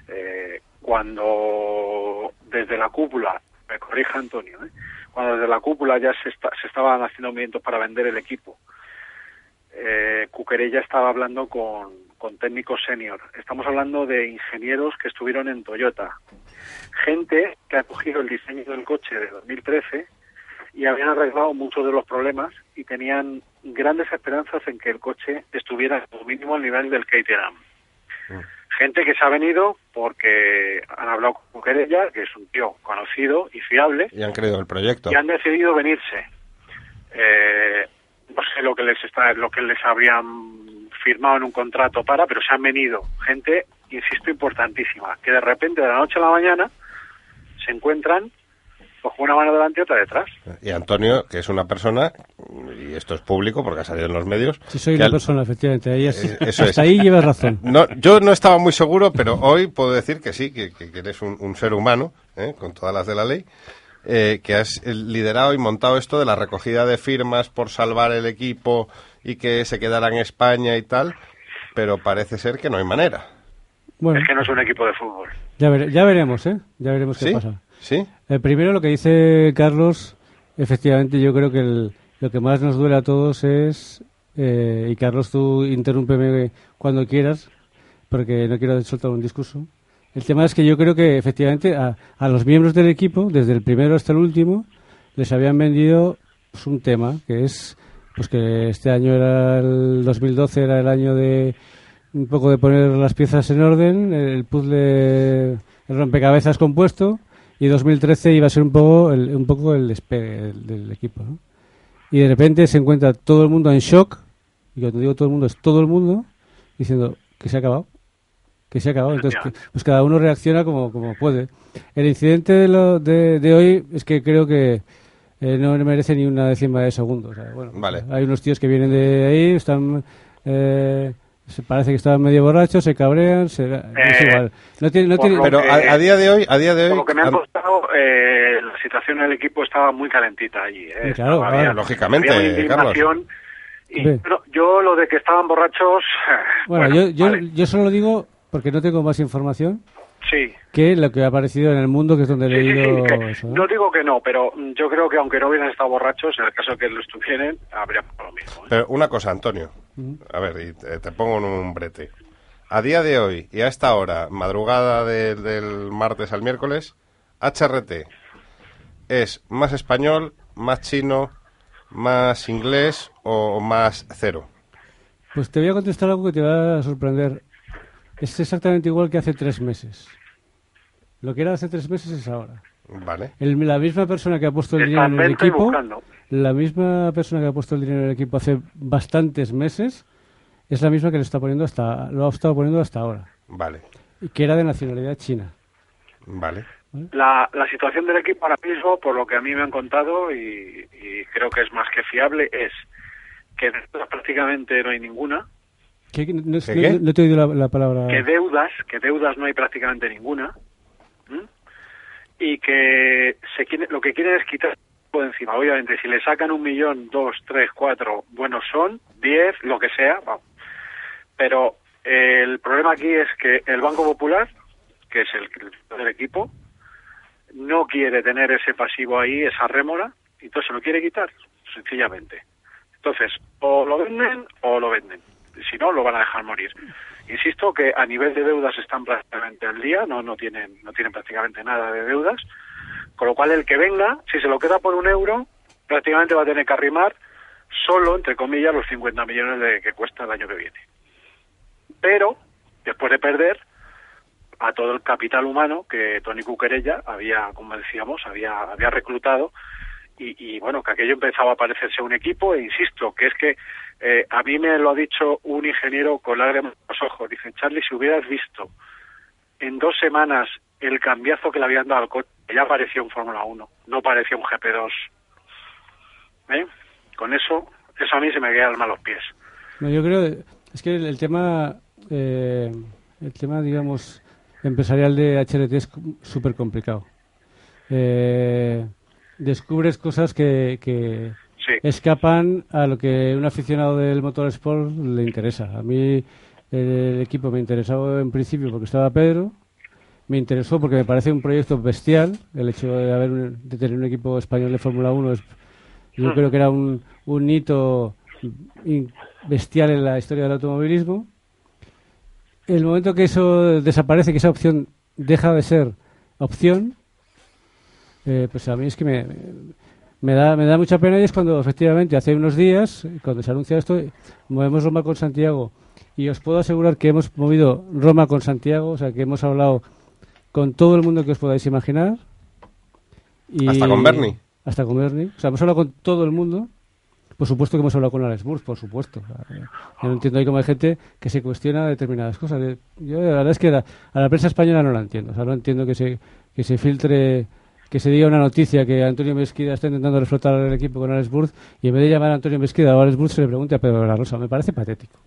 Speaker 6: Eh, cuando desde la cúpula, me corrija Antonio, ¿eh? cuando desde la cúpula ya se, está- se estaban haciendo movimientos para vender el equipo, eh, Cuquerella estaba hablando con, con técnicos senior. Estamos hablando de ingenieros que estuvieron en Toyota. Gente que ha cogido el diseño del coche de 2013 y habían arreglado muchos de los problemas y tenían grandes esperanzas en que el coche estuviera como mínimo al nivel del Caterham. Gente que se ha venido porque han hablado con Querella, que es un tío conocido y fiable,
Speaker 1: Y han creído en el proyecto.
Speaker 6: y han decidido venirse. Eh, no sé lo que les está, lo que les habrían firmado en un contrato para, pero se han venido gente, insisto, importantísima, que de repente de la noche a la mañana se encuentran pues, con una mano delante y otra detrás.
Speaker 1: Y Antonio, que es una persona, y esto es público porque ha salido en los medios.
Speaker 4: Si soy una
Speaker 1: al-
Speaker 4: persona, efectivamente. Ahí es-
Speaker 1: Eh, eso
Speaker 4: hasta
Speaker 1: es.
Speaker 4: ahí llevas razón.
Speaker 1: No, yo no estaba muy seguro, pero hoy puedo decir que sí, que, eres un, un ser humano, ¿eh? con todas las de la ley, eh, que has liderado y montado esto de la recogida de firmas por salvar el equipo y que se quedara en España y tal, pero parece ser que no hay manera.
Speaker 4: Bueno,
Speaker 6: Es que no es un equipo de fútbol.
Speaker 4: ya, vere- ya veremos, ¿eh? Ya veremos qué
Speaker 1: ¿Sí?
Speaker 4: pasa.
Speaker 1: ¿Sí?
Speaker 4: Eh, primero, lo que dice Carlos, efectivamente, yo creo que el- lo que más nos duele a todos es. eh, y Carlos, tú interrúmpeme cuando quieras, porque no quiero soltar un discurso. El tema es que yo creo que efectivamente a, a los miembros del equipo, desde el primero hasta el último, les habían vendido pues, un tema, que es pues que este año era el 2012, era el año de un poco de poner las piezas en orden, el puzzle, el rompecabezas compuesto, y 2013 iba a ser un poco el, un poco el despegue del, del equipo. ¿no? Y de repente se encuentra todo el mundo en shock, y cuando digo todo el mundo es todo el mundo, diciendo que se ha acabado. que se ha acabado. Entonces, que- pues cada uno reacciona como, como puede. El incidente de, lo, de, de hoy es que creo que eh, no merece ni una décima de segundo. o sea, bueno,
Speaker 1: Vale.
Speaker 4: Hay unos tíos que vienen de ahí, están... eh, se parece que estaban medio borrachos, se cabrean, se, es
Speaker 6: Eh,
Speaker 4: igual. No tiene, no tiene,
Speaker 1: Pero
Speaker 6: que-
Speaker 1: a, a día de hoy, a día de hoy,
Speaker 6: Por lo que me han
Speaker 1: an-
Speaker 6: contado, eh, la situación del equipo estaba muy calentita allí. eh.
Speaker 4: Claro,
Speaker 6: Estaba-
Speaker 4: claro.
Speaker 6: había-
Speaker 1: Lógicamente,
Speaker 6: había indignación. Y yo lo de que estaban borrachos.
Speaker 4: bueno, yo, yo,
Speaker 6: vale,
Speaker 4: yo solo digo, porque no tengo más información,
Speaker 6: sí.
Speaker 4: que lo que ha aparecido en el mundo, que es donde he
Speaker 6: Sí, sí, sí,
Speaker 4: leído
Speaker 6: que
Speaker 4: eso. ¿no?
Speaker 6: no digo que no, pero yo creo que aunque no hubieran estado borrachos, en el caso de que lo estuvieran, habría pasado lo mismo. ¿eh?
Speaker 1: Pero una cosa, Antonio. A ver, y te, te pongo en un brete. A día de hoy y a esta hora, madrugada de- del martes al miércoles, HRT es más español, más chino, más inglés o más cero.
Speaker 4: Pues te voy a contestar algo que te va a sorprender. Es exactamente igual que hace tres meses. Lo que era hace tres meses es ahora.
Speaker 1: Vale.
Speaker 4: El- la misma persona que ha puesto el dinero en el equipo,
Speaker 6: buscando.
Speaker 4: la misma persona que ha puesto el dinero en el equipo hace bastantes meses, es la misma que le está poniendo hasta, lo ha estado poniendo hasta ahora,
Speaker 1: Vale.
Speaker 4: y que era de nacionalidad china.
Speaker 1: Vale.
Speaker 6: La, la situación del equipo ahora mismo, por lo que a mí me han contado, y, y creo que es más que fiable, es que prácticamente no hay ninguna,
Speaker 4: ¿Qué- qué- no,
Speaker 1: ¿Qué,
Speaker 4: no-
Speaker 1: qué?
Speaker 4: no te he oído la, la palabra.
Speaker 6: que deudas, que deudas no hay prácticamente ninguna, y que se quiere, lo que quieren es quitar por encima. Obviamente, si le sacan un millón, dos, tres, cuatro, buenos son, diez, lo que sea, vamos. Pero eh, el problema aquí es que el Banco Popular, que es el, el del equipo, no quiere tener ese pasivo ahí, esa rémora, y entonces se lo quiere quitar, sencillamente. Entonces, o lo venden o lo venden. Si no, lo van a dejar morir. Insisto que a nivel de deudas están prácticamente al día, no, no, tienen, no tienen prácticamente nada de deudas, con lo cual el que venga, si se lo queda por un euro, prácticamente va a tener que arrimar solo, entre comillas, los 50 millones de que cuesta el año que viene. Pero, después de perder a todo el capital humano que Tony Cuquerella había, como decíamos, había, había reclutado y, y, bueno, que aquello empezaba a parecerse un equipo e insisto, que es que eh, a mí me lo ha dicho un ingeniero con lágrimas en los ojos, dice, Charlie, si hubieras visto en dos semanas el cambiazo que le habían dado al coche, ya parecía un Fórmula 1, no parecía un GP2. ¿Eh? Con eso, eso a mí se me queda el los pies.
Speaker 4: No, yo creo es que el, tema eh, el tema digamos empresarial de HRT es súper complicado eh, descubres cosas que
Speaker 6: Sí.
Speaker 4: escapan a lo que un aficionado del motorsport le interesa a mí el equipo me interesaba en principio porque estaba Pedro me interesó porque me parece un proyecto bestial el hecho de haber un- de tener un equipo español de Fórmula 1 es yo creo que era un, un hito bestial en la historia del automovilismo. El momento que eso desaparece, que esa opción deja de ser opción, eh, pues a mí es que me, me, da, me da mucha pena y es cuando efectivamente hace unos días, cuando se anuncia esto, movemos Roma con Santiago y os puedo asegurar que hemos movido Roma con Santiago, o sea que hemos hablado con todo el mundo que os podáis imaginar. Y-
Speaker 1: Hasta con Bernie.
Speaker 4: Hasta con Bernie. O sea, hemos hablado con todo el mundo. Por supuesto que hemos hablado con Alex Burns, por supuesto. Sea, Yo no entiendo ahí cómo hay gente que se cuestiona determinadas cosas. Eh, Yo la verdad es que la- a la prensa española no la entiendo. O sea, no entiendo que se, que se filtre, que se diga una noticia que Antonio Mesquida está intentando reflotar el equipo con Alex Burns y en vez de llamar a Antonio Mesquida o a Alex Burns se le pregunte a Pedro de la Rosa. Me parece patético.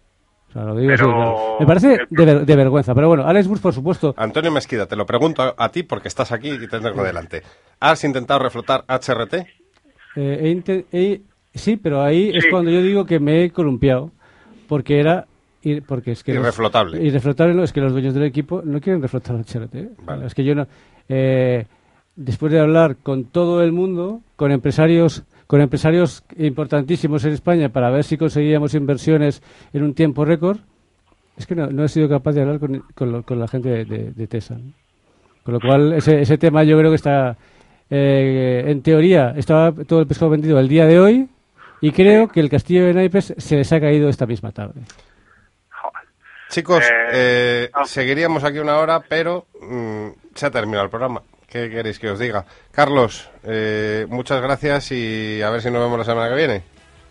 Speaker 4: O sea, lo digo
Speaker 6: Pero-
Speaker 4: así, claro. Me parece de, ver- de vergüenza. Pero bueno, Alex Burns, por supuesto,
Speaker 1: Antonio Mesquida, te lo pregunto a, a ti porque estás aquí y te tengo delante. ¿Has intentado reflotar HRT?
Speaker 4: Eh, he sí, pero ahí es cuando yo digo que me he columpiado, porque era porque es que los-
Speaker 1: Irreflotable.
Speaker 4: irreflotable no, es que los dueños del equipo no quieren reflotar HRT.
Speaker 1: Vale.
Speaker 4: Es que yo no eh, después de hablar con todo el mundo, con empresarios con empresarios importantísimos en España para ver si conseguíamos inversiones en un tiempo récord, es que no, no he sido capaz de hablar con, con lo- con la gente de, de- de TESA. ¿no? Con lo cual, ese, ese tema yo creo que está, eh, en teoría, estaba todo el pescado vendido el día de hoy y creo que el castillo de naipes se les ha caído esta misma tarde.
Speaker 1: Chicos,
Speaker 6: Eh,
Speaker 1: eh, seguiríamos aquí una hora, pero mm, se ha terminado el programa. ¿Qué queréis que os diga? Carlos, eh, muchas gracias y a ver si nos vemos la semana que viene.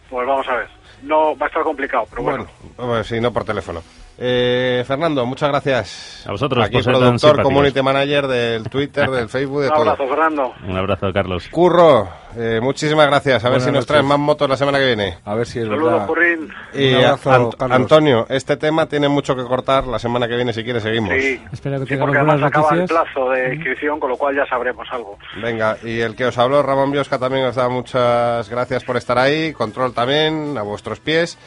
Speaker 6: Pues vamos a ver. No, va a estar complicado, pero bueno.
Speaker 1: Bueno, pues si no por teléfono. Eh, Fernando, muchas gracias.
Speaker 2: A vosotros
Speaker 1: Aquí
Speaker 2: por ser tan
Speaker 1: productor, community manager del Twitter, del Facebook, de
Speaker 6: Un
Speaker 1: todo.
Speaker 6: abrazo, Fernando.
Speaker 2: Un abrazo, Carlos.
Speaker 1: Curro, eh, muchísimas gracias. A ver
Speaker 3: Buenas
Speaker 1: si nos
Speaker 3: noches.
Speaker 1: traen más motos la semana que viene.
Speaker 3: A ver si es
Speaker 6: Saludos,
Speaker 3: verdad.
Speaker 6: Currín.
Speaker 1: Y
Speaker 3: Un abrazo,
Speaker 1: Ant-
Speaker 3: Carlos.
Speaker 1: Antonio, este tema tiene mucho que cortar. La semana que viene, si quieres, seguimos.
Speaker 6: Sí,
Speaker 4: Espero que
Speaker 6: sí,
Speaker 4: tengamos
Speaker 6: porque además acaba el plazo de inscripción, con lo cual ya sabremos algo.
Speaker 1: Venga, y el que os habló, Ramón Biosca, también os da muchas gracias por estar ahí. Control también, a vuestros pies.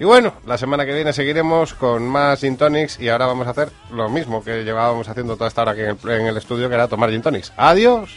Speaker 1: Y bueno, la semana que viene seguiremos con más Gin Tonics y ahora vamos a hacer lo mismo que llevábamos haciendo toda esta hora aquí en el, estudio, que era tomar Gin Tonics. Adiós.